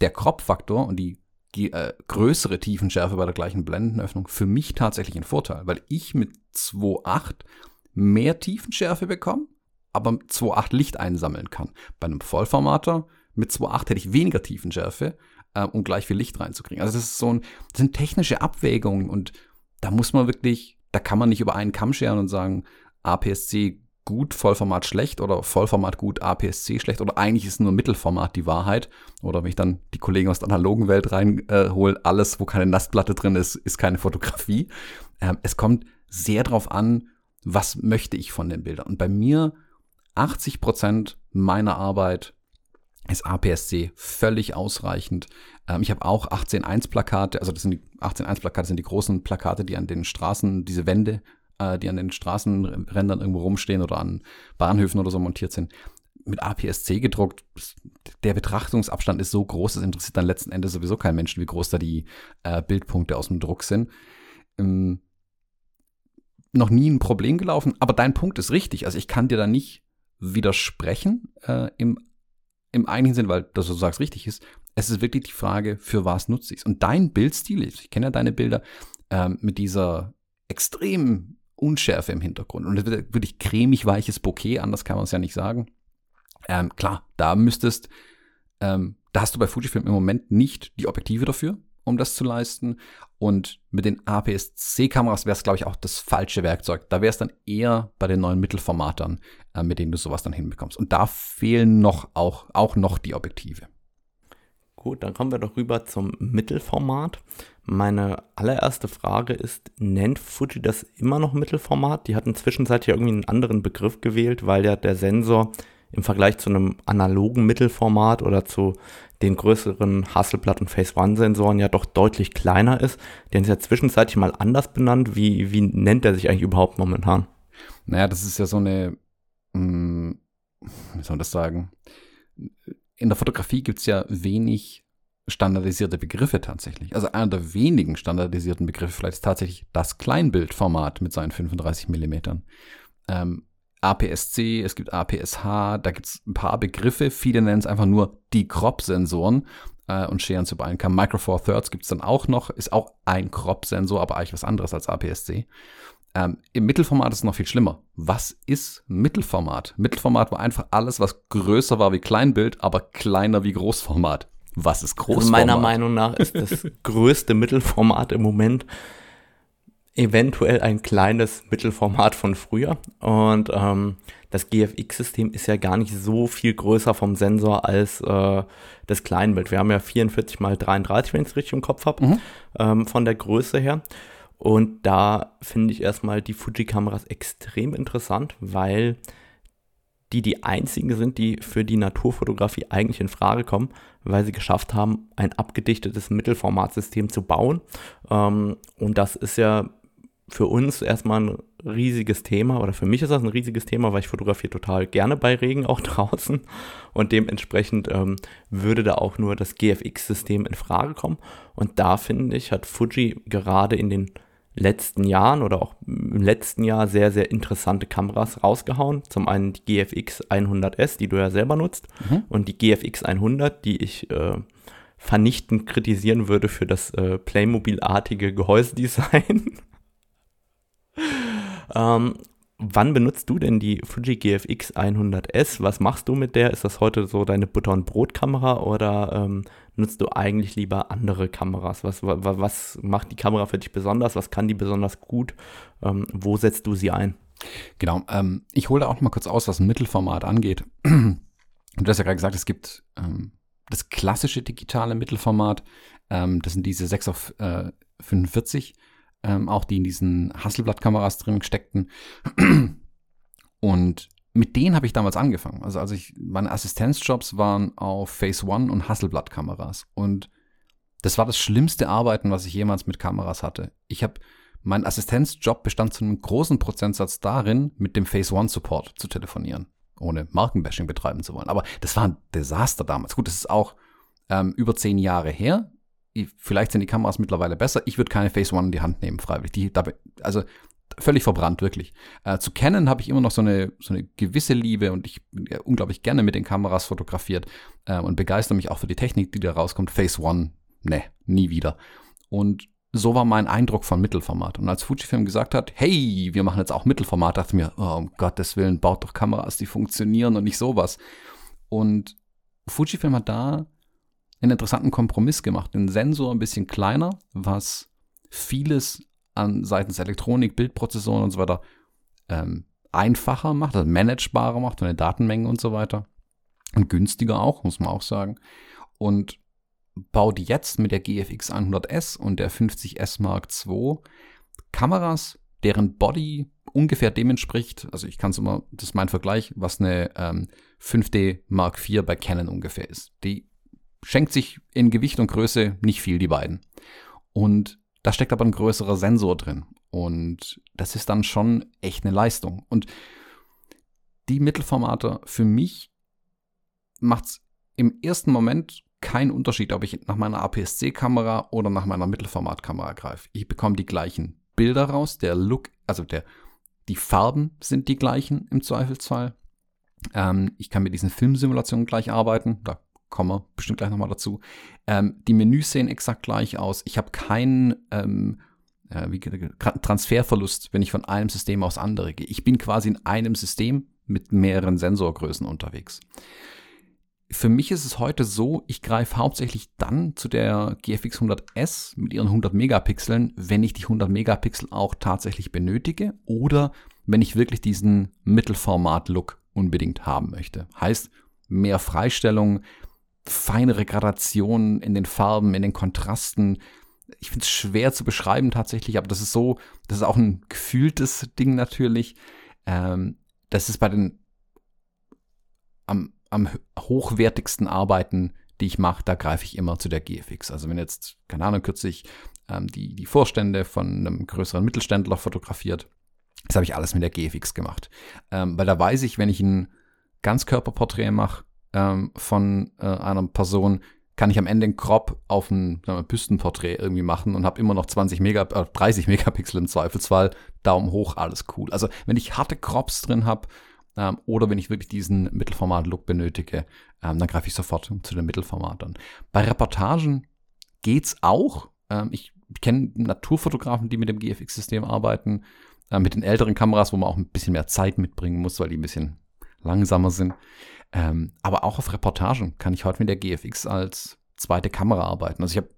der Crop-Faktor und die, die äh, größere Tiefenschärfe bei der gleichen Blendenöffnung für mich tatsächlich ein Vorteil, weil ich mit 2.8 mehr Tiefenschärfe bekomme, aber 2.8 Licht einsammeln kann. Bei einem Vollformater mit 2.8 hätte ich weniger Tiefenschärfe, äh, um gleich viel Licht reinzukriegen. Also das so ein, das sind technische Abwägungen und da muss man wirklich, da kann man nicht über einen Kamm scheren und sagen, APS-C gut, Vollformat schlecht oder Vollformat gut, APS-C schlecht oder eigentlich ist nur Mittelformat die Wahrheit. Oder wenn ich dann die Kollegen aus der analogen Welt reinhole, äh, alles, wo keine Nassplatte drin ist, ist keine Fotografie. Ähm, es kommt sehr drauf an, was möchte ich von den Bildern. Und bei mir 80 Prozent meiner Arbeit ist APS-C völlig ausreichend. Ähm, ich habe auch 18.1 Plakate, also das sind die 18.1 Plakate sind die großen Plakate, die an den Straßen, diese Wände, äh, die an den Straßenrändern irgendwo rumstehen oder an Bahnhöfen oder so montiert sind, mit APS-C gedruckt. Der Betrachtungsabstand ist so groß, es interessiert dann letzten Endes sowieso keinen Menschen, wie groß da die äh, Bildpunkte aus dem Druck sind. Ähm, noch nie ein Problem gelaufen, aber dein Punkt ist richtig. Also ich kann dir da nicht widersprechen äh, im im eigentlichen Sinn, weil das, was du sagst, richtig ist. Es ist wirklich die Frage, für was nutze ich es? Und dein Bildstil, ich kenne ja deine Bilder, ähm, mit dieser extremen Unschärfe im Hintergrund und das wird wirklich cremig weiches Bouquet, anders kann man es ja nicht sagen. Ähm, klar, da müsstest, ähm, da hast du bei Fujifilm im Moment nicht die Objektive dafür, um das zu leisten. Und mit den APS-C-Kameras wäre es, glaube ich, auch das falsche Werkzeug. Da wäre es dann eher bei den neuen Mittelformatern, äh, mit denen du sowas dann hinbekommst. Und da fehlen noch auch, auch noch die Objektive. Gut, dann kommen wir doch rüber zum Mittelformat. Meine allererste Frage ist, nennt Fuji das immer noch Mittelformat? Die hatten zwischenzeitlich irgendwie einen anderen Begriff gewählt, weil ja der Sensor im Vergleich zu einem analogen Mittelformat oder zu den größeren Hasselblad und Phase One Sensoren ja doch deutlich kleiner ist. Den ist ja zwischenzeitlich mal anders benannt. Wie, wie nennt er sich eigentlich überhaupt momentan? Naja, das ist ja so eine, mh, hm, wie soll man das sagen? In der Fotografie gibt es ja wenig standardisierte Begriffe tatsächlich. Also einer der wenigen standardisierten Begriffe vielleicht ist tatsächlich das Kleinbildformat mit seinen 35 Millimetern. Ähm, APS-C, es gibt APS-H, da gibt es ein paar Begriffe. Viele nennen es einfach nur die Crop-Sensoren äh, und scheren zu beiden. Micro Four Thirds gibt es dann auch noch, ist auch ein Crop-Sensor, aber eigentlich was anderes als APS-C. Ähm, Im Mittelformat ist es noch viel schlimmer. Was ist Mittelformat? Mittelformat war einfach alles, was größer war wie Kleinbild, aber kleiner wie Großformat. Was ist Großformat? Also meiner Meinung nach ist das größte Mittelformat im Moment eventuell ein kleines Mittelformat von früher. Und ähm, das GFX-System ist ja gar nicht so viel größer vom Sensor als äh, das Kleinbild. Wir haben ja 44 mal 33, wenn ich es richtig im Kopf habe, mhm. ähm, von der Größe her. Und da finde ich erstmal die Fuji-Kameras extrem interessant, weil die die einzigen sind, die für die Naturfotografie eigentlich in Frage kommen, weil sie geschafft haben, ein abgedichtetes Mittelformatsystem zu bauen. Ähm, und das ist ja für uns erstmal ein riesiges Thema oder für mich ist das ein riesiges Thema, weil ich fotografiere total gerne bei Regen auch draußen und dementsprechend ähm, würde da auch nur das GFX-System in Frage kommen. Und da finde ich, hat Fuji gerade in den letzten Jahren oder auch im letzten Jahr sehr, sehr interessante Kameras rausgehauen. Zum einen die GFX 100S, die du ja selber nutzt, mhm. und die GFX 100, die ich äh, vernichtend kritisieren würde für das äh, Playmobil-artige Gehäusedesign. ähm, wann benutzt du denn die Fuji GFX 100S? Was machst du mit der? Ist das heute so deine Butter- und Brot-Kamera oder ähm, nutzt du eigentlich lieber andere Kameras? Was, was, was, macht die Kamera für dich besonders? Was kann die besonders gut? Ähm, wo setzt du sie ein? Genau, ähm, ich hole da auch mal kurz aus, was ein Mittelformat angeht. Du hast ja gerade gesagt, es gibt ähm, das klassische digitale Mittelformat. Ähm, das sind diese 6 auf äh, 45 ähm, auch die in diesen Hasselblatt-Kameras drin steckten. Und mit denen habe ich damals angefangen. Also, also ich, meine Assistenzjobs waren auf Phase One und Hasselblatt-Kameras. Und das war das schlimmste Arbeiten, was ich jemals mit Kameras hatte. Ich habe mein Assistenzjob bestand zu einem großen Prozentsatz darin, mit dem Phase One Support zu telefonieren, ohne Markenbashing betreiben zu wollen. Aber das war ein Desaster damals. Gut, das ist auch ähm, über zehn Jahre her vielleicht sind die Kameras mittlerweile besser. Ich würde keine Phase One in die Hand nehmen, freiwillig. Die, also völlig verbrannt, wirklich. Äh, zu Canon habe ich immer noch so eine, so eine gewisse Liebe und ich bin ja unglaublich gerne mit den Kameras fotografiert äh, und begeister mich auch für die Technik, die da rauskommt. Phase One, ne, nie wieder. Und so war mein Eindruck von Mittelformat. Und als Fujifilm gesagt hat, hey, wir machen jetzt auch Mittelformat, dachte ich mir, oh, um Gottes Willen, baut doch Kameras, die funktionieren und nicht sowas. Und Fujifilm hat da einen interessanten Kompromiss gemacht. Den Sensor ein bisschen kleiner, was vieles an seitens Elektronik, Bildprozessoren und so weiter ähm, einfacher macht, also managebarer macht, von den Datenmengen und so weiter. Und günstiger auch, muss man auch sagen. Und baut jetzt mit der GFX 100S und der 50S Mark II Kameras, deren Body ungefähr dem entspricht, also ich kann es immer, das ist mein Vergleich, was eine ähm, 5D Mark IV bei Canon ungefähr ist. Die schenkt sich in Gewicht und Größe nicht viel, die beiden. Und da steckt aber ein größerer Sensor drin. Und das ist dann schon echt eine Leistung. Und die Mittelformate für mich macht es im ersten Moment keinen Unterschied, ob ich nach meiner APS-C-Kamera oder nach meiner Mittelformatkamera greife. Ich bekomme die gleichen Bilder raus, der Look, also der, die Farben sind die gleichen im Zweifelsfall. Ähm, ich kann mit diesen Filmsimulationen gleich arbeiten, da kommen wir bestimmt gleich nochmal dazu. Ähm, die Menüs sehen exakt gleich aus. Ich habe keinen ähm, äh, wie, Transferverlust, wenn ich von einem System aufs andere gehe. Ich bin quasi in einem System mit mehreren Sensorgrößen unterwegs. Für mich ist es heute so, ich greife hauptsächlich dann zu der GFX 100S mit ihren 100 Megapixeln, wenn ich die 100 Megapixel auch tatsächlich benötige oder wenn ich wirklich diesen Mittelformat-Look unbedingt haben möchte. Heißt, mehr Freistellung, feinere Gradationen in den Farben, in den Kontrasten. Ich finde es schwer zu beschreiben tatsächlich, aber das ist so, das ist auch ein gefühltes Ding natürlich. Ähm, das ist bei den am, am hochwertigsten Arbeiten, die ich mache, da greife ich immer zu der GFX. Also wenn jetzt, keine Ahnung, kürzlich ähm, die, die Vorstände von einem größeren Mittelständler fotografiert, das habe ich alles mit der GFX gemacht. Ähm, weil da weiß ich, wenn ich ein Ganzkörperporträt mache ähm, von äh, einer Person, kann ich am Ende ein Crop auf ein wir, Büstenporträt irgendwie machen und habe immer noch 20 Mega, äh, 30 Megapixel im Zweifelsfall. Daumen hoch, alles cool. Also wenn ich harte Crops drin habe ähm, oder wenn ich wirklich diesen Mittelformat-Look benötige, ähm, dann greife ich sofort zu den Mittelformatern. Bei Reportagen geht's auch. Ähm, ich kenne Naturfotografen, die mit dem GFX-System arbeiten äh, mit den älteren Kameras, wo man auch ein bisschen mehr Zeit mitbringen muss, weil die ein bisschen langsamer sind. Ähm, aber auch auf Reportagen kann ich heute mit der GFX als zweite Kamera arbeiten. Also ich habe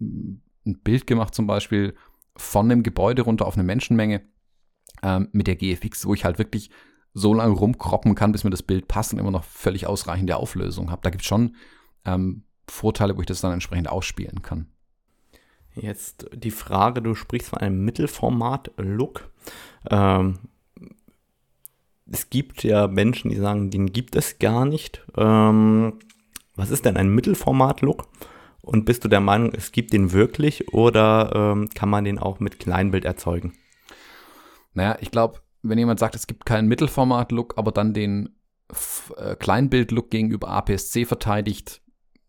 ein Bild gemacht zum Beispiel von einem Gebäude runter auf eine Menschenmenge ähm, mit der GFX, wo ich halt wirklich so lange rumkroppen kann, bis mir das Bild passt und immer noch völlig ausreichende Auflösung habe. Da gibt es schon ähm, Vorteile, wo ich das dann entsprechend ausspielen kann. Jetzt die Frage, du sprichst von einem Mittelformat-Look. Ähm, es gibt ja Menschen, die sagen, den gibt es gar nicht. Ähm, was ist denn ein Mittelformat-Look? Und bist du der Meinung, es gibt den wirklich oder ähm, kann man den auch mit Kleinbild erzeugen? Naja, ich glaube, wenn jemand sagt, es gibt keinen Mittelformat-Look, aber dann den äh, Kleinbild-Look gegenüber APS-C verteidigt,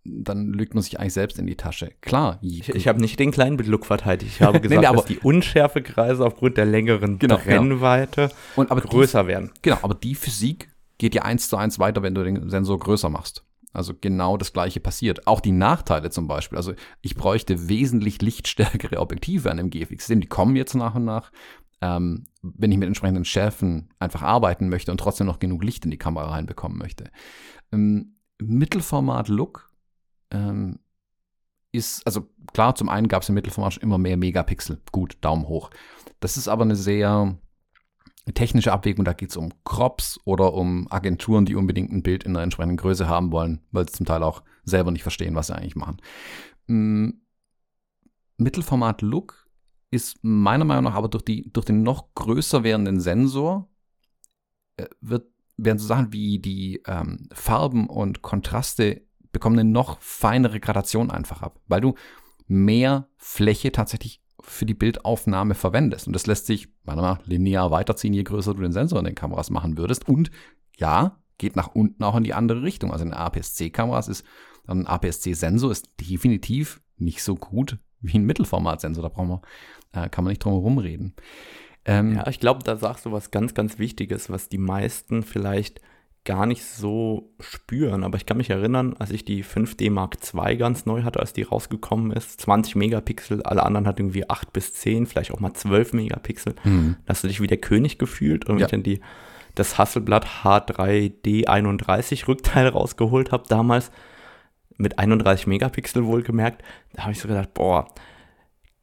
dann lügt man sich eigentlich selbst in die Tasche. Klar. Ich, ich habe nicht den Kleinbild-Look verteidigt. Ich habe gesagt, nee, nee, dass die Unschärfekreise aufgrund der längeren genau, Brennweite genau. Und, aber größer die, werden. Genau, aber die Physik geht ja eins zu eins weiter, wenn du den Sensor größer machst. Also genau das gleiche passiert. Auch die Nachteile zum Beispiel. Also ich bräuchte wesentlich lichtstärkere Objektive an dem GFX-System. Die kommen jetzt nach und nach. Ähm, wenn ich mit entsprechenden Schärfen einfach arbeiten möchte und trotzdem noch genug Licht in die Kamera reinbekommen möchte. Ähm, Mittelformat-Look ähm, ist, also klar, zum einen gab es im Mittelformat schon immer mehr Megapixel. Gut, Daumen hoch. Das ist aber eine sehr technische Abwägung. Da geht es um Crops oder um Agenturen, die unbedingt ein Bild in einer entsprechenden Größe haben wollen, weil sie zum Teil auch selber nicht verstehen, was sie eigentlich machen. Ähm, Mittelformat-Look ist meiner Meinung nach aber durch, die, durch den noch größer werdenden Sensor äh, wird, werden so Sachen wie die ähm, Farben und Kontraste bekommen eine noch feinere Gradation einfach ab, weil du mehr Fläche tatsächlich für die Bildaufnahme verwendest. Und das lässt sich meiner Meinung nach linear weiterziehen, je größer du den Sensor in den Kameras machen würdest. Und ja, geht nach unten auch in die andere Richtung. Also in APS-C-Kameras ist ein APS-C-Sensor ist definitiv nicht so gut wie ein Mittelformatsensor. Da brauchen wir, äh, kann man nicht drum herum reden. Ähm, ja, ich glaube, da sagst du was ganz, ganz Wichtiges, was die meisten vielleicht gar nicht so spüren. Aber ich kann mich erinnern, als ich die 5D Mark II ganz neu hatte, als die rausgekommen ist, 20 Megapixel, alle anderen hatten irgendwie 8 bis 10, vielleicht auch mal 12 Megapixel. Mhm. Da hast du dich wie der König gefühlt. Und ja. ich dann die, das Hasselblatt H3D31 Rückteil rausgeholt habe damals, mit 31 Megapixel wohlgemerkt, da habe ich so gedacht, boah,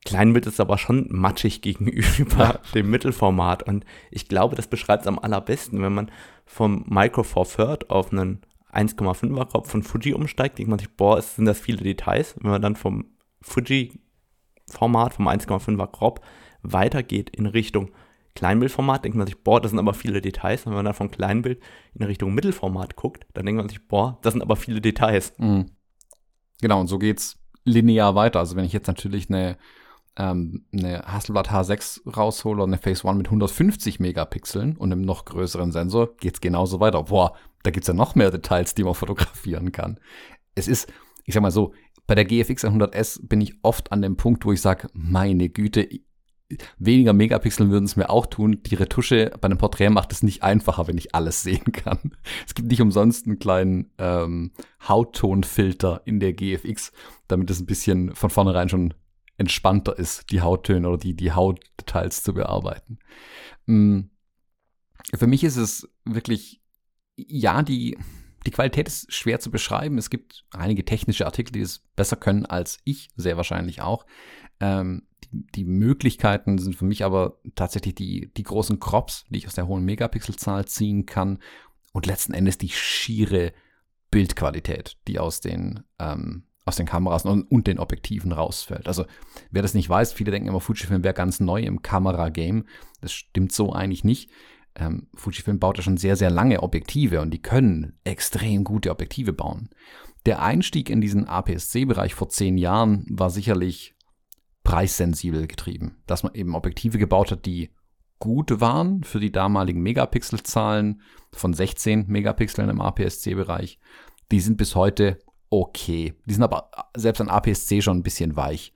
Kleinbild ist aber schon matschig gegenüber ja. dem Mittelformat. Und ich glaube, das beschreibt es am allerbesten, wenn man vom Micro Four Third auf einen 1,5er Kopf von Fuji umsteigt, denkt man sich, boah, sind das viele Details. Wenn man dann vom Fuji-Format, vom 1,5er Crop weitergeht in Richtung Kleinbildformat, denkt man sich, boah, das sind aber viele Details. Und wenn man dann vom Kleinbild in Richtung Mittelformat guckt, dann denkt man sich, boah, das sind aber viele Details. Mhm. Genau, und so geht's linear weiter. Also wenn ich jetzt natürlich eine ähm, eine Hasselblad H6 raushole und eine Phase One mit 150 Megapixeln und einem noch größeren Sensor, geht's genauso weiter. Boah, da gibt's ja noch mehr Details, die man fotografieren kann. Es ist, ich sag mal so, bei der GFX 100S bin ich oft an dem Punkt, wo ich sage, meine Güte, weniger Megapixel würden es mir auch tun. Die Retusche bei einem Porträt macht es nicht einfacher, wenn ich alles sehen kann. Es gibt nicht umsonst einen kleinen ähm, Hauttonfilter in der GFX, damit es ein bisschen von vornherein schon entspannter ist, die Hauttöne oder die, die Hautdetails zu bearbeiten. Mm. Für mich ist es wirklich, ja, die, die Qualität ist schwer zu beschreiben. Es gibt einige technische Artikel, die es besser können als ich, sehr wahrscheinlich auch. Ähm, die, die, Möglichkeiten sind für mich aber tatsächlich die, die großen Crops, die ich aus der hohen Megapixelzahl ziehen kann und letzten Endes die schiere Bildqualität, die aus den, ähm, aus den Kameras und, und, den Objektiven rausfällt. Also wer das nicht weiß, viele denken immer, Fujifilm wäre ganz neu im Kameragame. Das stimmt so eigentlich nicht. Ähm, Fujifilm baut ja schon sehr, sehr lange Objektive und die können extrem gute Objektive bauen. Der Einstieg in diesen APS-C-Bereich vor zehn Jahren war sicherlich preissensibel getrieben, dass man eben Objektive gebaut hat, die gut waren für die damaligen Megapixelzahlen von 16 Megapixeln im APS-C-Bereich. Die sind bis heute okay. Die sind aber selbst an APS-C schon ein bisschen weich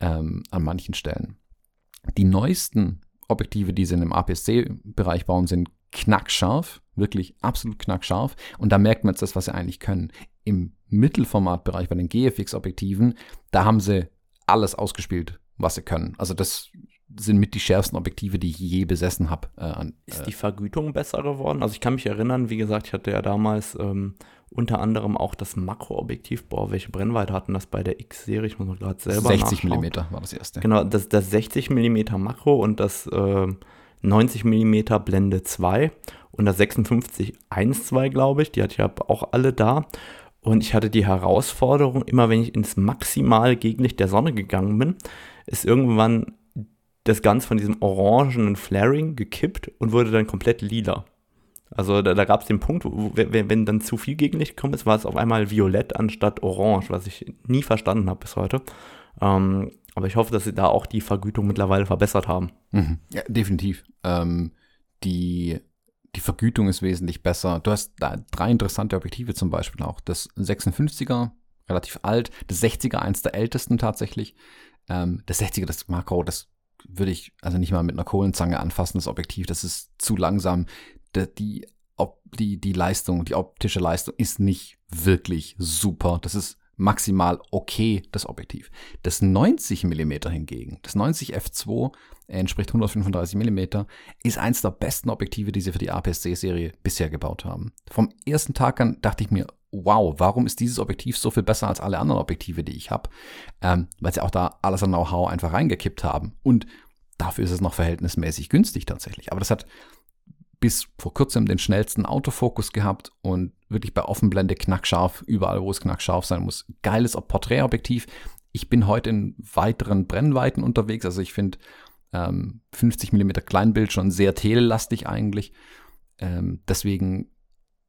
ähm, an manchen Stellen. Die neuesten Objektive, die sie in dem APS-C-Bereich bauen, sind knackscharf, wirklich absolut knackscharf. Und da merkt man jetzt das, was sie eigentlich können. Im Mittelformatbereich bei den GFX-Objektiven, da haben sie alles ausgespielt, was sie können. Also das sind mit die schärfsten Objektive, die ich je besessen habe. Äh, ist die Vergütung besser geworden? Also ich kann mich erinnern, wie gesagt, ich hatte ja damals ähm, unter anderem auch das Makroobjektiv. Boah, welche Brennweite hatten das bei der X-Serie? Ich muss mal gerade selber 60 mm war das erste. Genau, das, das 60 mm Makro und das äh, 90 mm Blende 2 und das 56 1.2, glaube ich. Die hatte ich ja auch alle da. Und ich hatte die Herausforderung, immer wenn ich ins maximale Gegenlicht der Sonne gegangen bin, ist irgendwann das Ganze von diesem orangenen Flaring gekippt und wurde dann komplett lila. Also da, da gab es den Punkt, wo, wenn, wenn, dann zu viel Gegenlicht gekommen ist, war es auf einmal violett anstatt orange, was ich nie verstanden habe bis heute. Ähm, aber ich hoffe, dass sie da auch die Vergütung mittlerweile verbessert haben. Mhm. Ja, definitiv. Ähm, die die Vergütung ist wesentlich besser. Du hast da drei interessante Objektive zum Beispiel auch. Das 56er, relativ alt. Das 60er, eins der ältesten tatsächlich. Ähm, das 60er, das Makro, das würde ich also nicht mal mit einer Kohlenzange anfassen, das Objektiv. Das ist zu langsam. Die, die, die Leistung, die optische Leistung ist nicht wirklich super. Das ist maximal okay, das Objektiv. Das 90 mm hingegen, das 90 f2 entspricht 135 mm, ist eins der besten Objektive, die sie für die APS-C-Serie bisher gebaut haben. Vom ersten Tag an dachte ich mir, wow, warum ist dieses Objektiv so viel besser als alle anderen Objektive, die ich habe? Ähm, weil sie auch da alles an Know-how einfach reingekippt haben. Und dafür ist es noch verhältnismäßig günstig tatsächlich. Aber das hat bis vor kurzem den schnellsten Autofokus gehabt und wirklich bei Offenblende knackscharf, überall wo es knackscharf sein muss. Geiles Porträtobjektiv. Ich bin heute in weiteren Brennweiten unterwegs, also ich finde ähm, 50 mm Kleinbild schon sehr telelastig eigentlich. Ähm, deswegen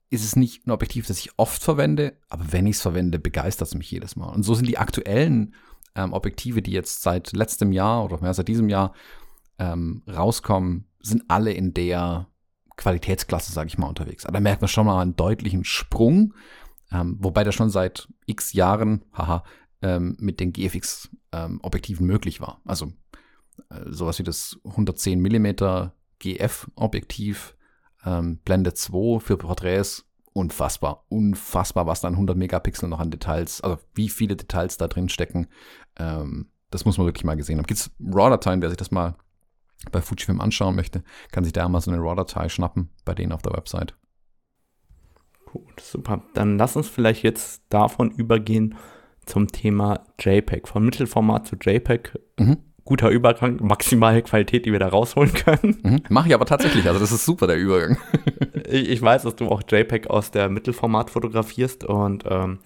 ist es nicht ein Objektiv, das ich oft verwende, aber wenn ich es verwende, begeistert es mich jedes Mal. Und so sind die aktuellen ähm, Objektive, die jetzt seit letztem Jahr oder mehr seit diesem Jahr ähm, rauskommen, sind alle in der Qualitätsklasse, sage ich mal, unterwegs. Aber da merkt man schon mal einen deutlichen Sprung, ähm, wobei das schon seit x Jahren, haha, ähm, mit den GFX-Objektiven ähm, möglich war. Also äh, sowas wie das 110 mm GF-Objektiv, ähm, Blende 2 für Porträts, unfassbar, unfassbar, was dann 100 Megapixel noch an Details, also wie viele Details da drin stecken. Ähm, das muss man wirklich mal gesehen haben. Gibt es RAW-Dateien, wer sich das mal bei Fujifilm anschauen möchte, kann sich da mal so eine RAW-Datei schnappen bei denen auf der Website. Gut, super. Dann lass uns vielleicht jetzt davon übergehen zum Thema JPEG. Von Mittelformat zu JPEG. Mhm. Guter Übergang, maximale Qualität, die wir da rausholen können. Mhm. Mache ich aber tatsächlich, also das ist super, der Übergang. ich, ich, weiß, dass du auch JPEG aus der Mittelformat fotografierst und ähm,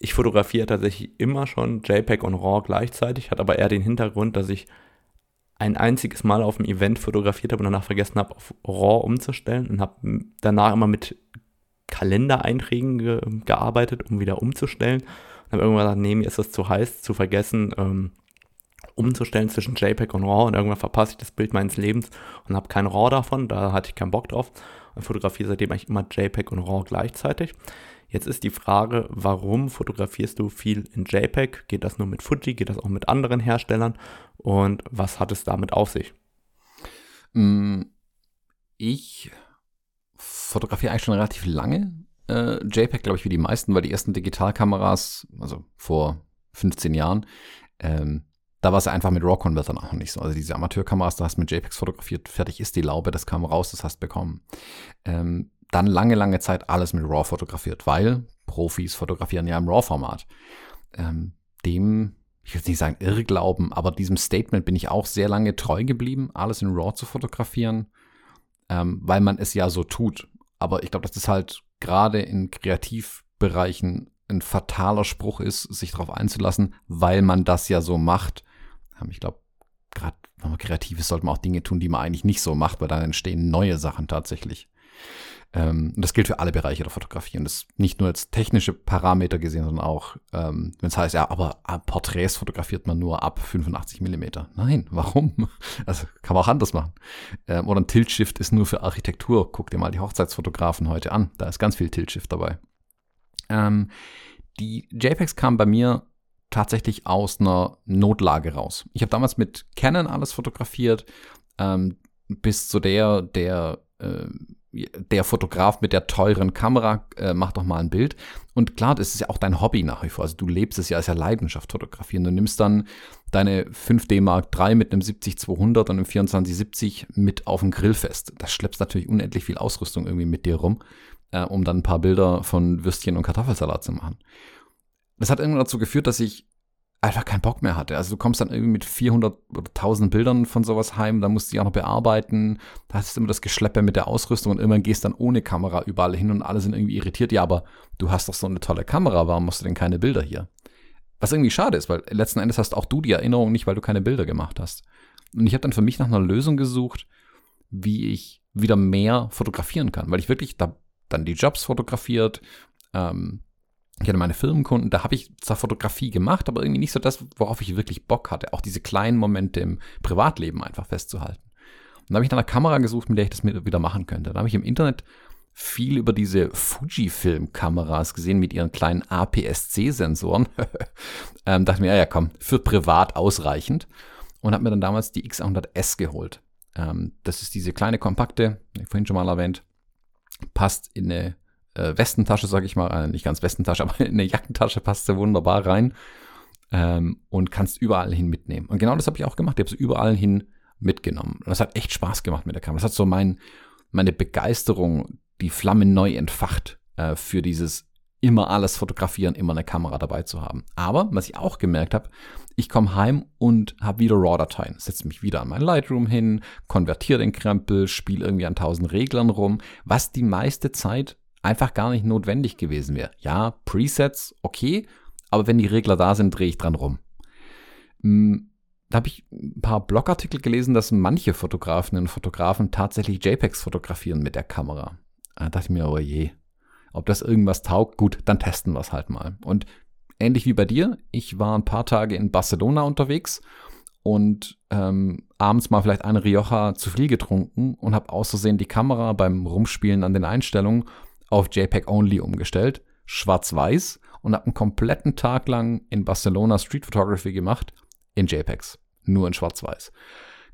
ich fotografiere tatsächlich immer schon JPEG und RAW gleichzeitig, hat aber eher den Hintergrund, dass ich ein einziges Mal auf dem Event fotografiert habe und danach vergessen habe, auf RAW umzustellen und habe danach immer mit Kalendereinträgen ge gearbeitet, um wieder umzustellen. Und habe irgendwann gesagt, nee, mir ist das zu heiß, zu vergessen, ähm, umzustellen zwischen JPEG und RAW und irgendwann verpasse ich das Bild meines Lebens und habe kein RAW davon, da hatte ich keinen Bock drauf und fotografiere seitdem eigentlich immer JPEG und RAW gleichzeitig. Jetzt ist die Frage, warum fotografierst du viel in JPEG? Geht das nur mit Fuji? Geht das auch mit anderen Herstellern? Und was hat es damit auf sich? Mm, ich fotografiere eigentlich schon relativ lange äh, JPEG, glaube ich, wie die meisten, weil die ersten Digitalkameras, also vor 15 Jahren, ähm, da war es einfach mit RAW-Convertern auch nicht so. Also diese Amateurkameras, da hast du mit JPEGs fotografiert, fertig ist die Laube, das kam raus, das hast bekommen. Ähm, dann lange, lange Zeit alles mit RAW fotografiert, weil Profis fotografieren ja im RAW-Format. Ähm, dem, ich will nicht sagen Irrglauben, aber diesem Statement bin ich auch sehr lange treu geblieben, alles in RAW zu fotografieren, ähm, weil man es ja so tut. Aber ich glaube, das ist halt gerade in kreativ Bereichen ein fataler Spruch ist, sich darauf einzulassen, weil man das ja so macht. Ich glaube, gerade wenn man kreativ ist, sollte man auch Dinge tun, die man eigentlich nicht so macht, weil dann entstehen neue Sachen tatsächlich. Ähm, und das gilt für alle Bereiche der Fotografie. Und das nicht nur als technische Parameter gesehen, sondern auch, ähm, wenn es heißt, ja, aber äh, Porträts fotografiert man nur ab 85 Millimeter. Nein, warum? Also kann man auch anders machen. Ähm, oder ein Tilt-Shift ist nur für Architektur. Guck dir mal die Hochzeitsfotografen heute an. Da ist ganz viel Tilt-Shift dabei. Ähm, die JPEGs kamen bei mir tatsächlich aus einer Notlage raus. Ich habe damals mit Canon alles fotografiert, ähm, bis zu der, der äh, der Fotograf mit der teuren Kamera äh, macht doch mal ein Bild. Und klar, das ist ja auch dein Hobby nach wie vor. Also du lebst es ja als ja Leidenschaft fotografieren. Du nimmst dann deine 5D Mark III mit einem 70-200 und einem 24-70 mit auf dem Grillfest. Das schleppst natürlich unendlich viel Ausrüstung irgendwie mit dir rum, äh, um dann ein paar Bilder von Würstchen und Kartoffelsalat zu machen. Das hat irgendwann dazu geführt, dass ich einfach keinen Bock mehr hatte. Also du kommst dann irgendwie mit 400 oder 1000 Bildern von sowas heim, dann musst du die auch noch bearbeiten. Da hast du immer das Geschleppe mit der Ausrüstung und irgendwann gehst dann ohne Kamera überall hin und alle sind irgendwie irritiert. Ja, aber du hast doch so eine tolle Kamera, warum machst du denn keine Bilder hier? Was irgendwie schade ist, weil letzten Endes hast auch du die Erinnerung nicht, weil du keine Bilder gemacht hast. Und ich habe dann für mich nach einer Lösung gesucht, wie ich wieder mehr fotografieren kann, weil ich wirklich da dann die Jobs fotografiert, ähm, ich hatte meine Firmenkunden, da habe ich zwar Fotografie gemacht, aber irgendwie nicht so das, worauf ich wirklich Bock hatte. Auch diese kleinen Momente im Privatleben einfach festzuhalten. Und da habe ich nach einer Kamera gesucht, mit der ich das wieder machen könnte. Da habe ich im Internet viel über diese Fujifilm-Kameras gesehen mit ihren kleinen APS-C-Sensoren. ähm, dachte mir, ja, ja, komm, für privat ausreichend. Und habe mir dann damals die X100S geholt. Ähm, das ist diese kleine kompakte, vorhin schon mal erwähnt, passt in eine äh, Westentasche, sag ich mal, äh, nicht ganz Westentasche, aber in eine Jackentasche passt sie wunderbar rein ähm, und kannst überall hin mitnehmen. Und genau das habe ich auch gemacht. Ich habe sie überall hin mitgenommen. Und das hat echt Spaß gemacht mit der Kamera. Das hat so mein, meine Begeisterung, die Flammen neu entfacht äh, für dieses immer alles fotografieren, immer eine Kamera dabei zu haben. Aber was ich auch gemerkt habe, ich komme heim und habe wieder RAW-Dateien. Setze mich wieder an mein Lightroom hin, konvertiere den Krempel, spiele irgendwie an tausend Reglern rum, was die meiste Zeit einfach gar nicht notwendig gewesen wäre. Ja, Presets, okay, aber wenn die Regler da sind, drehe ich dran rum. Hm, da habe ich ein paar Blogartikel gelesen, dass manche Fotografen und Fotografen tatsächlich JPEGs fotografieren mit der Kamera. Da dachte ich mir, oh je, ob das irgendwas taugt, gut, dann testen wir es halt mal. Und ähnlich wie bei dir, ich war ein paar Tage in Barcelona unterwegs und ähm, abends mal vielleicht eine Rioja zu viel getrunken und habe außersehen die Kamera beim Rumspielen an den Einstellungen auf JPEG Only umgestellt, schwarz-weiß und habe einen kompletten Tag lang in Barcelona Street Photography gemacht in JPEGs, nur in schwarz-weiß.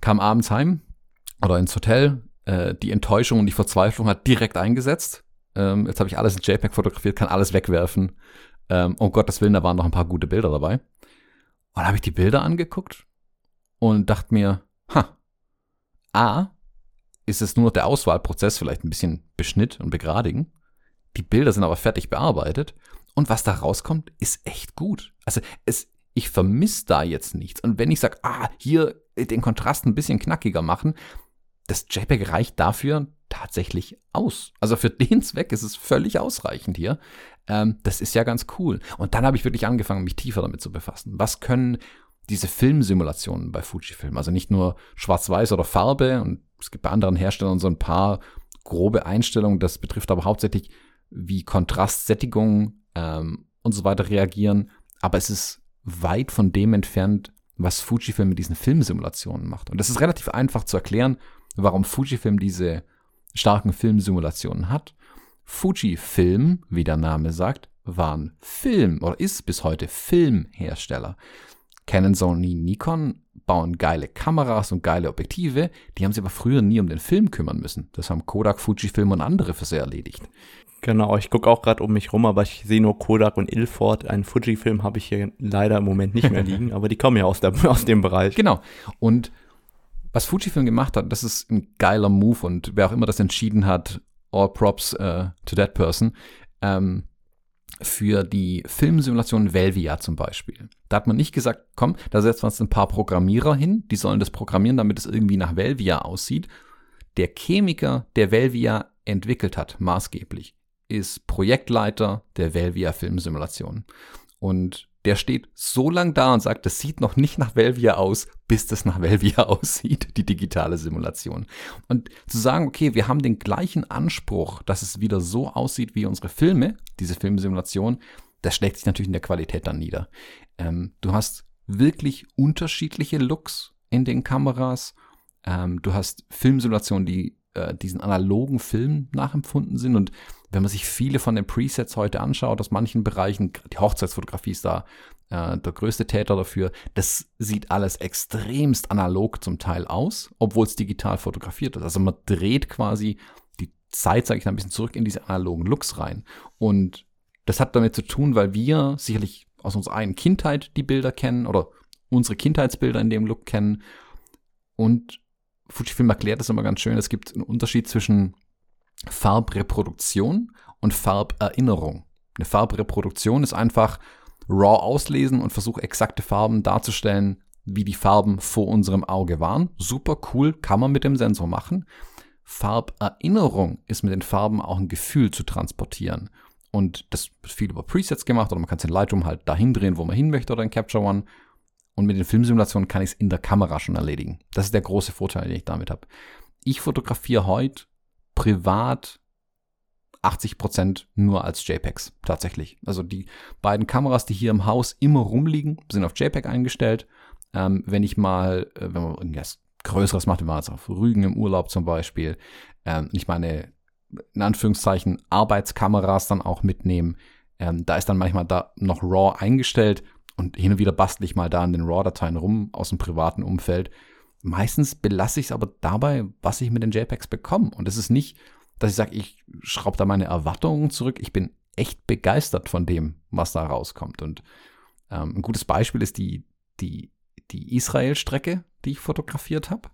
Kam abends heim oder ins Hotel, äh, die Enttäuschung und die Verzweiflung hat direkt eingesetzt. Ähm, jetzt habe ich alles in JPEG fotografiert, kann alles wegwerfen. Ähm, um Gottes Willen, da waren noch ein paar gute Bilder dabei. Und habe ich die Bilder angeguckt und dachte mir, ha, A, ist es nur noch der Auswahlprozess, vielleicht ein bisschen beschnitt und begradigen. Die Bilder sind aber fertig bearbeitet. Und was da rauskommt, ist echt gut. Also es, ich vermisse da jetzt nichts. Und wenn ich sage, ah, hier den Kontrast ein bisschen knackiger machen, das JPEG reicht dafür tatsächlich aus. Also für den Zweck ist es völlig ausreichend hier. Ähm, das ist ja ganz cool. Und dann habe ich wirklich angefangen, mich tiefer damit zu befassen. Was können diese Filmsimulationen bei Fujifilm? Also nicht nur Schwarz-Weiß oder Farbe und es gibt bei anderen Herstellern so ein paar grobe Einstellungen. Das betrifft aber hauptsächlich wie Kontrast, Sättigung ähm, und so weiter reagieren. Aber es ist weit von dem entfernt, was Fujifilm mit diesen Filmsimulationen macht. Und das ist relativ einfach zu erklären, warum Fujifilm diese starken Filmsimulationen hat. Fujifilm, wie der Name sagt, waren Film oder ist bis heute Filmhersteller. Canon, Sony, Nikon bauen geile Kameras und geile Objektive, die haben sie aber früher nie um den Film kümmern müssen. Das haben Kodak, Fujifilm und andere für sie erledigt. Genau, ich gucke auch gerade um mich rum, aber ich sehe nur Kodak und Ilford. Einen Fuji-Film habe ich hier leider im Moment nicht mehr liegen, aber die kommen ja aus, der, aus dem Bereich. Genau. Und was Fujifilm gemacht hat, das ist ein geiler Move und wer auch immer das entschieden hat, all props uh, to that person, ähm, für die Filmsimulation Velvia zum Beispiel. Da hat man nicht gesagt, komm, da setzen wir uns ein paar Programmierer hin, die sollen das programmieren, damit es irgendwie nach Velvia aussieht. Der Chemiker, der Velvia entwickelt hat, maßgeblich, ist Projektleiter der Velvia Filmsimulation. Und der steht so lang da und sagt, das sieht noch nicht nach Velvia aus, bis das nach Velvia aussieht, die digitale Simulation. Und zu sagen, okay, wir haben den gleichen Anspruch, dass es wieder so aussieht wie unsere Filme, diese Filmsimulation, das schlägt sich natürlich in der Qualität dann nieder. Ähm, du hast wirklich unterschiedliche Looks in den Kameras. Ähm, du hast Filmsimulationen, die äh, diesen analogen Film nachempfunden sind. Und wenn man sich viele von den Presets heute anschaut, aus manchen Bereichen, die Hochzeitsfotografie ist da äh, der größte Täter dafür, das sieht alles extremst analog zum Teil aus, obwohl es digital fotografiert ist. Also man dreht quasi die Zeit, sage ich ein bisschen zurück in diese analogen Looks rein. Und das hat damit zu tun, weil wir sicherlich aus unserer eigenen Kindheit die Bilder kennen oder unsere Kindheitsbilder in dem Look kennen. Und Fujifilm erklärt das immer ganz schön. Es gibt einen Unterschied zwischen Farbreproduktion und Farberinnerung. Eine Farbreproduktion ist einfach raw auslesen und versuche exakte Farben darzustellen, wie die Farben vor unserem Auge waren. Super cool, kann man mit dem Sensor machen. Farberinnerung ist mit den Farben auch ein Gefühl zu transportieren. Und das wird viel über Presets gemacht oder man kann es in Lightroom halt dahin drehen, wo man hin möchte oder in Capture One. Und mit den Filmsimulationen kann ich es in der Kamera schon erledigen. Das ist der große Vorteil, den ich damit habe. Ich fotografiere heute privat 80% nur als JPEGs tatsächlich. Also die beiden Kameras, die hier im Haus immer rumliegen, sind auf JPEG eingestellt. Ähm, wenn ich mal, äh, wenn man irgendwas Größeres macht, wenn man jetzt auf Rügen im Urlaub zum Beispiel, ähm, ich meine, in Anführungszeichen Arbeitskameras dann auch mitnehmen, ähm, da ist dann manchmal da noch RAW eingestellt und hin und wieder bastle ich mal da an den RAW-Dateien rum aus dem privaten Umfeld. Meistens belasse ich es aber dabei, was ich mit den JPEGs bekomme. Und es ist nicht, dass ich sage, ich schraube da meine Erwartungen zurück. Ich bin echt begeistert von dem, was da rauskommt. Und ähm, ein gutes Beispiel ist die, die, die Israel-Strecke, die ich fotografiert habe.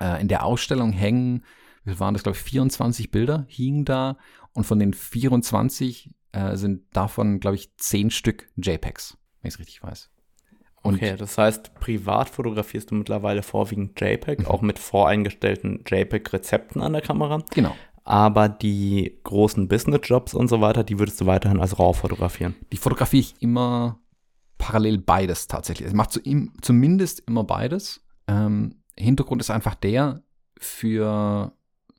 Äh, in der Ausstellung hängen, wie waren das, glaube ich, 24 Bilder hingen da. Und von den 24 äh, sind davon, glaube ich, 10 Stück JPEGs wenn ich es richtig weiß. Und okay, das heißt, privat fotografierst du mittlerweile vorwiegend JPEG, mhm. auch mit voreingestellten JPEG-Rezepten an der Kamera. Genau. Aber die großen Business-Jobs und so weiter, die würdest du weiterhin als RAW fotografieren? Die fotografiere ich immer parallel beides tatsächlich. Es macht zu ihm, zumindest immer beides. Ähm, Hintergrund ist einfach der, für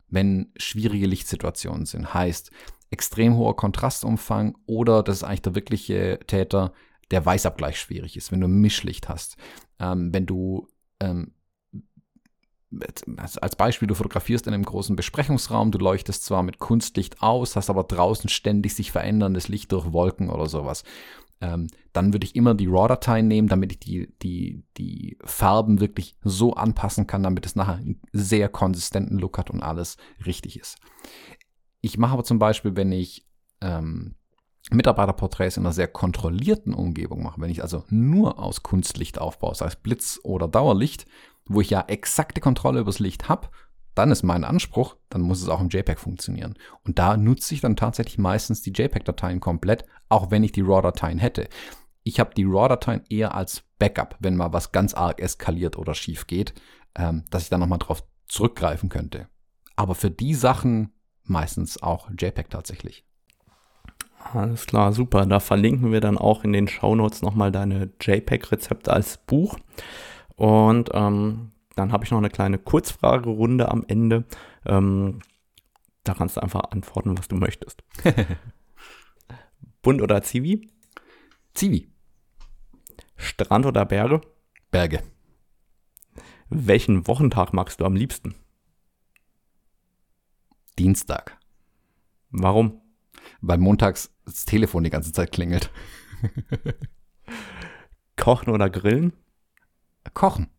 wenn schwierige Lichtsituationen sind. Heißt, extrem hoher Kontrastumfang oder das ist eigentlich der wirkliche Täter, der Weißabgleich schwierig ist, wenn du Mischlicht hast, ähm, wenn du ähm, als Beispiel, du fotografierst in einem großen Besprechungsraum, du leuchtest zwar mit Kunstlicht aus, hast aber draußen ständig sich veränderndes Licht durch Wolken oder sowas. Ähm, dann würde ich immer die RAW-Dateien nehmen, damit ich die, die, die Farben wirklich so anpassen kann, damit es nachher einen sehr konsistenten Look hat und alles richtig ist. Ich mache aber zum Beispiel, wenn ich ähm, Mitarbeiterporträts in einer sehr kontrollierten Umgebung mache, wenn ich also nur aus Kunstlicht aufbaue, sei es Blitz oder Dauerlicht, wo ich ja exakte Kontrolle übers Licht habe, dann ist mein Anspruch, dann muss es auch im JPEG funktionieren. Und da nutze ich dann tatsächlich meistens die JPEG-Dateien komplett, auch wenn ich die RAW-Dateien hätte. Ich habe die RAW-Dateien eher als Backup, wenn mal was ganz arg eskaliert oder schief geht, ähm, dass ich dann nochmal drauf zurückgreifen könnte. Aber für die Sachen meistens auch JPEG tatsächlich. Alles klar, super. Da verlinken wir dann auch in den Shownotes nochmal deine JPEG-Rezepte als Buch. Und ähm, dann habe ich noch eine kleine Kurzfragerunde am Ende. Ähm, da kannst du einfach antworten, was du möchtest. Bund oder Zivi? Zivi. Strand oder Berge? Berge. Welchen Wochentag magst du am liebsten? Dienstag. Warum? Weil montags das Telefon die ganze Zeit klingelt. Kochen oder grillen? Kochen.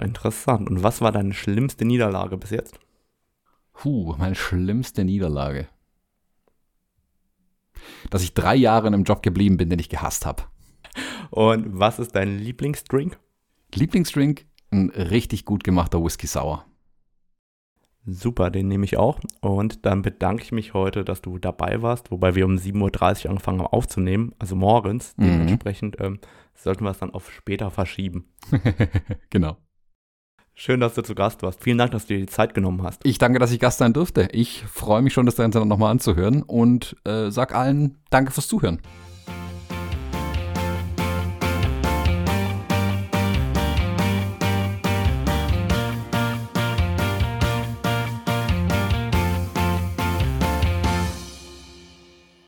interessant. Und was war deine schlimmste Niederlage bis jetzt? Puh, meine schlimmste Niederlage. Dass ich drei Jahre in einem Job geblieben bin, den ich gehasst habe. Und was ist dein Lieblingsdrink? Lieblingsdrink? Ein richtig gut gemachter Whisky Sour. Super, den nehme ich auch. Und dann bedanke ich mich heute, dass du dabei warst, wobei wir um 7.30 Uhr angefangen haben aufzunehmen, also morgens. Mhm. Dementsprechend ähm, sollten wir es dann auf später verschieben. genau. Schön, dass du zu Gast warst. Vielen Dank, dass du dir die Zeit genommen hast. Ich danke, dass ich Gast sein durfte. Ich freue mich schon, das Ganze nochmal anzuhören und äh, sag allen Danke fürs Zuhören.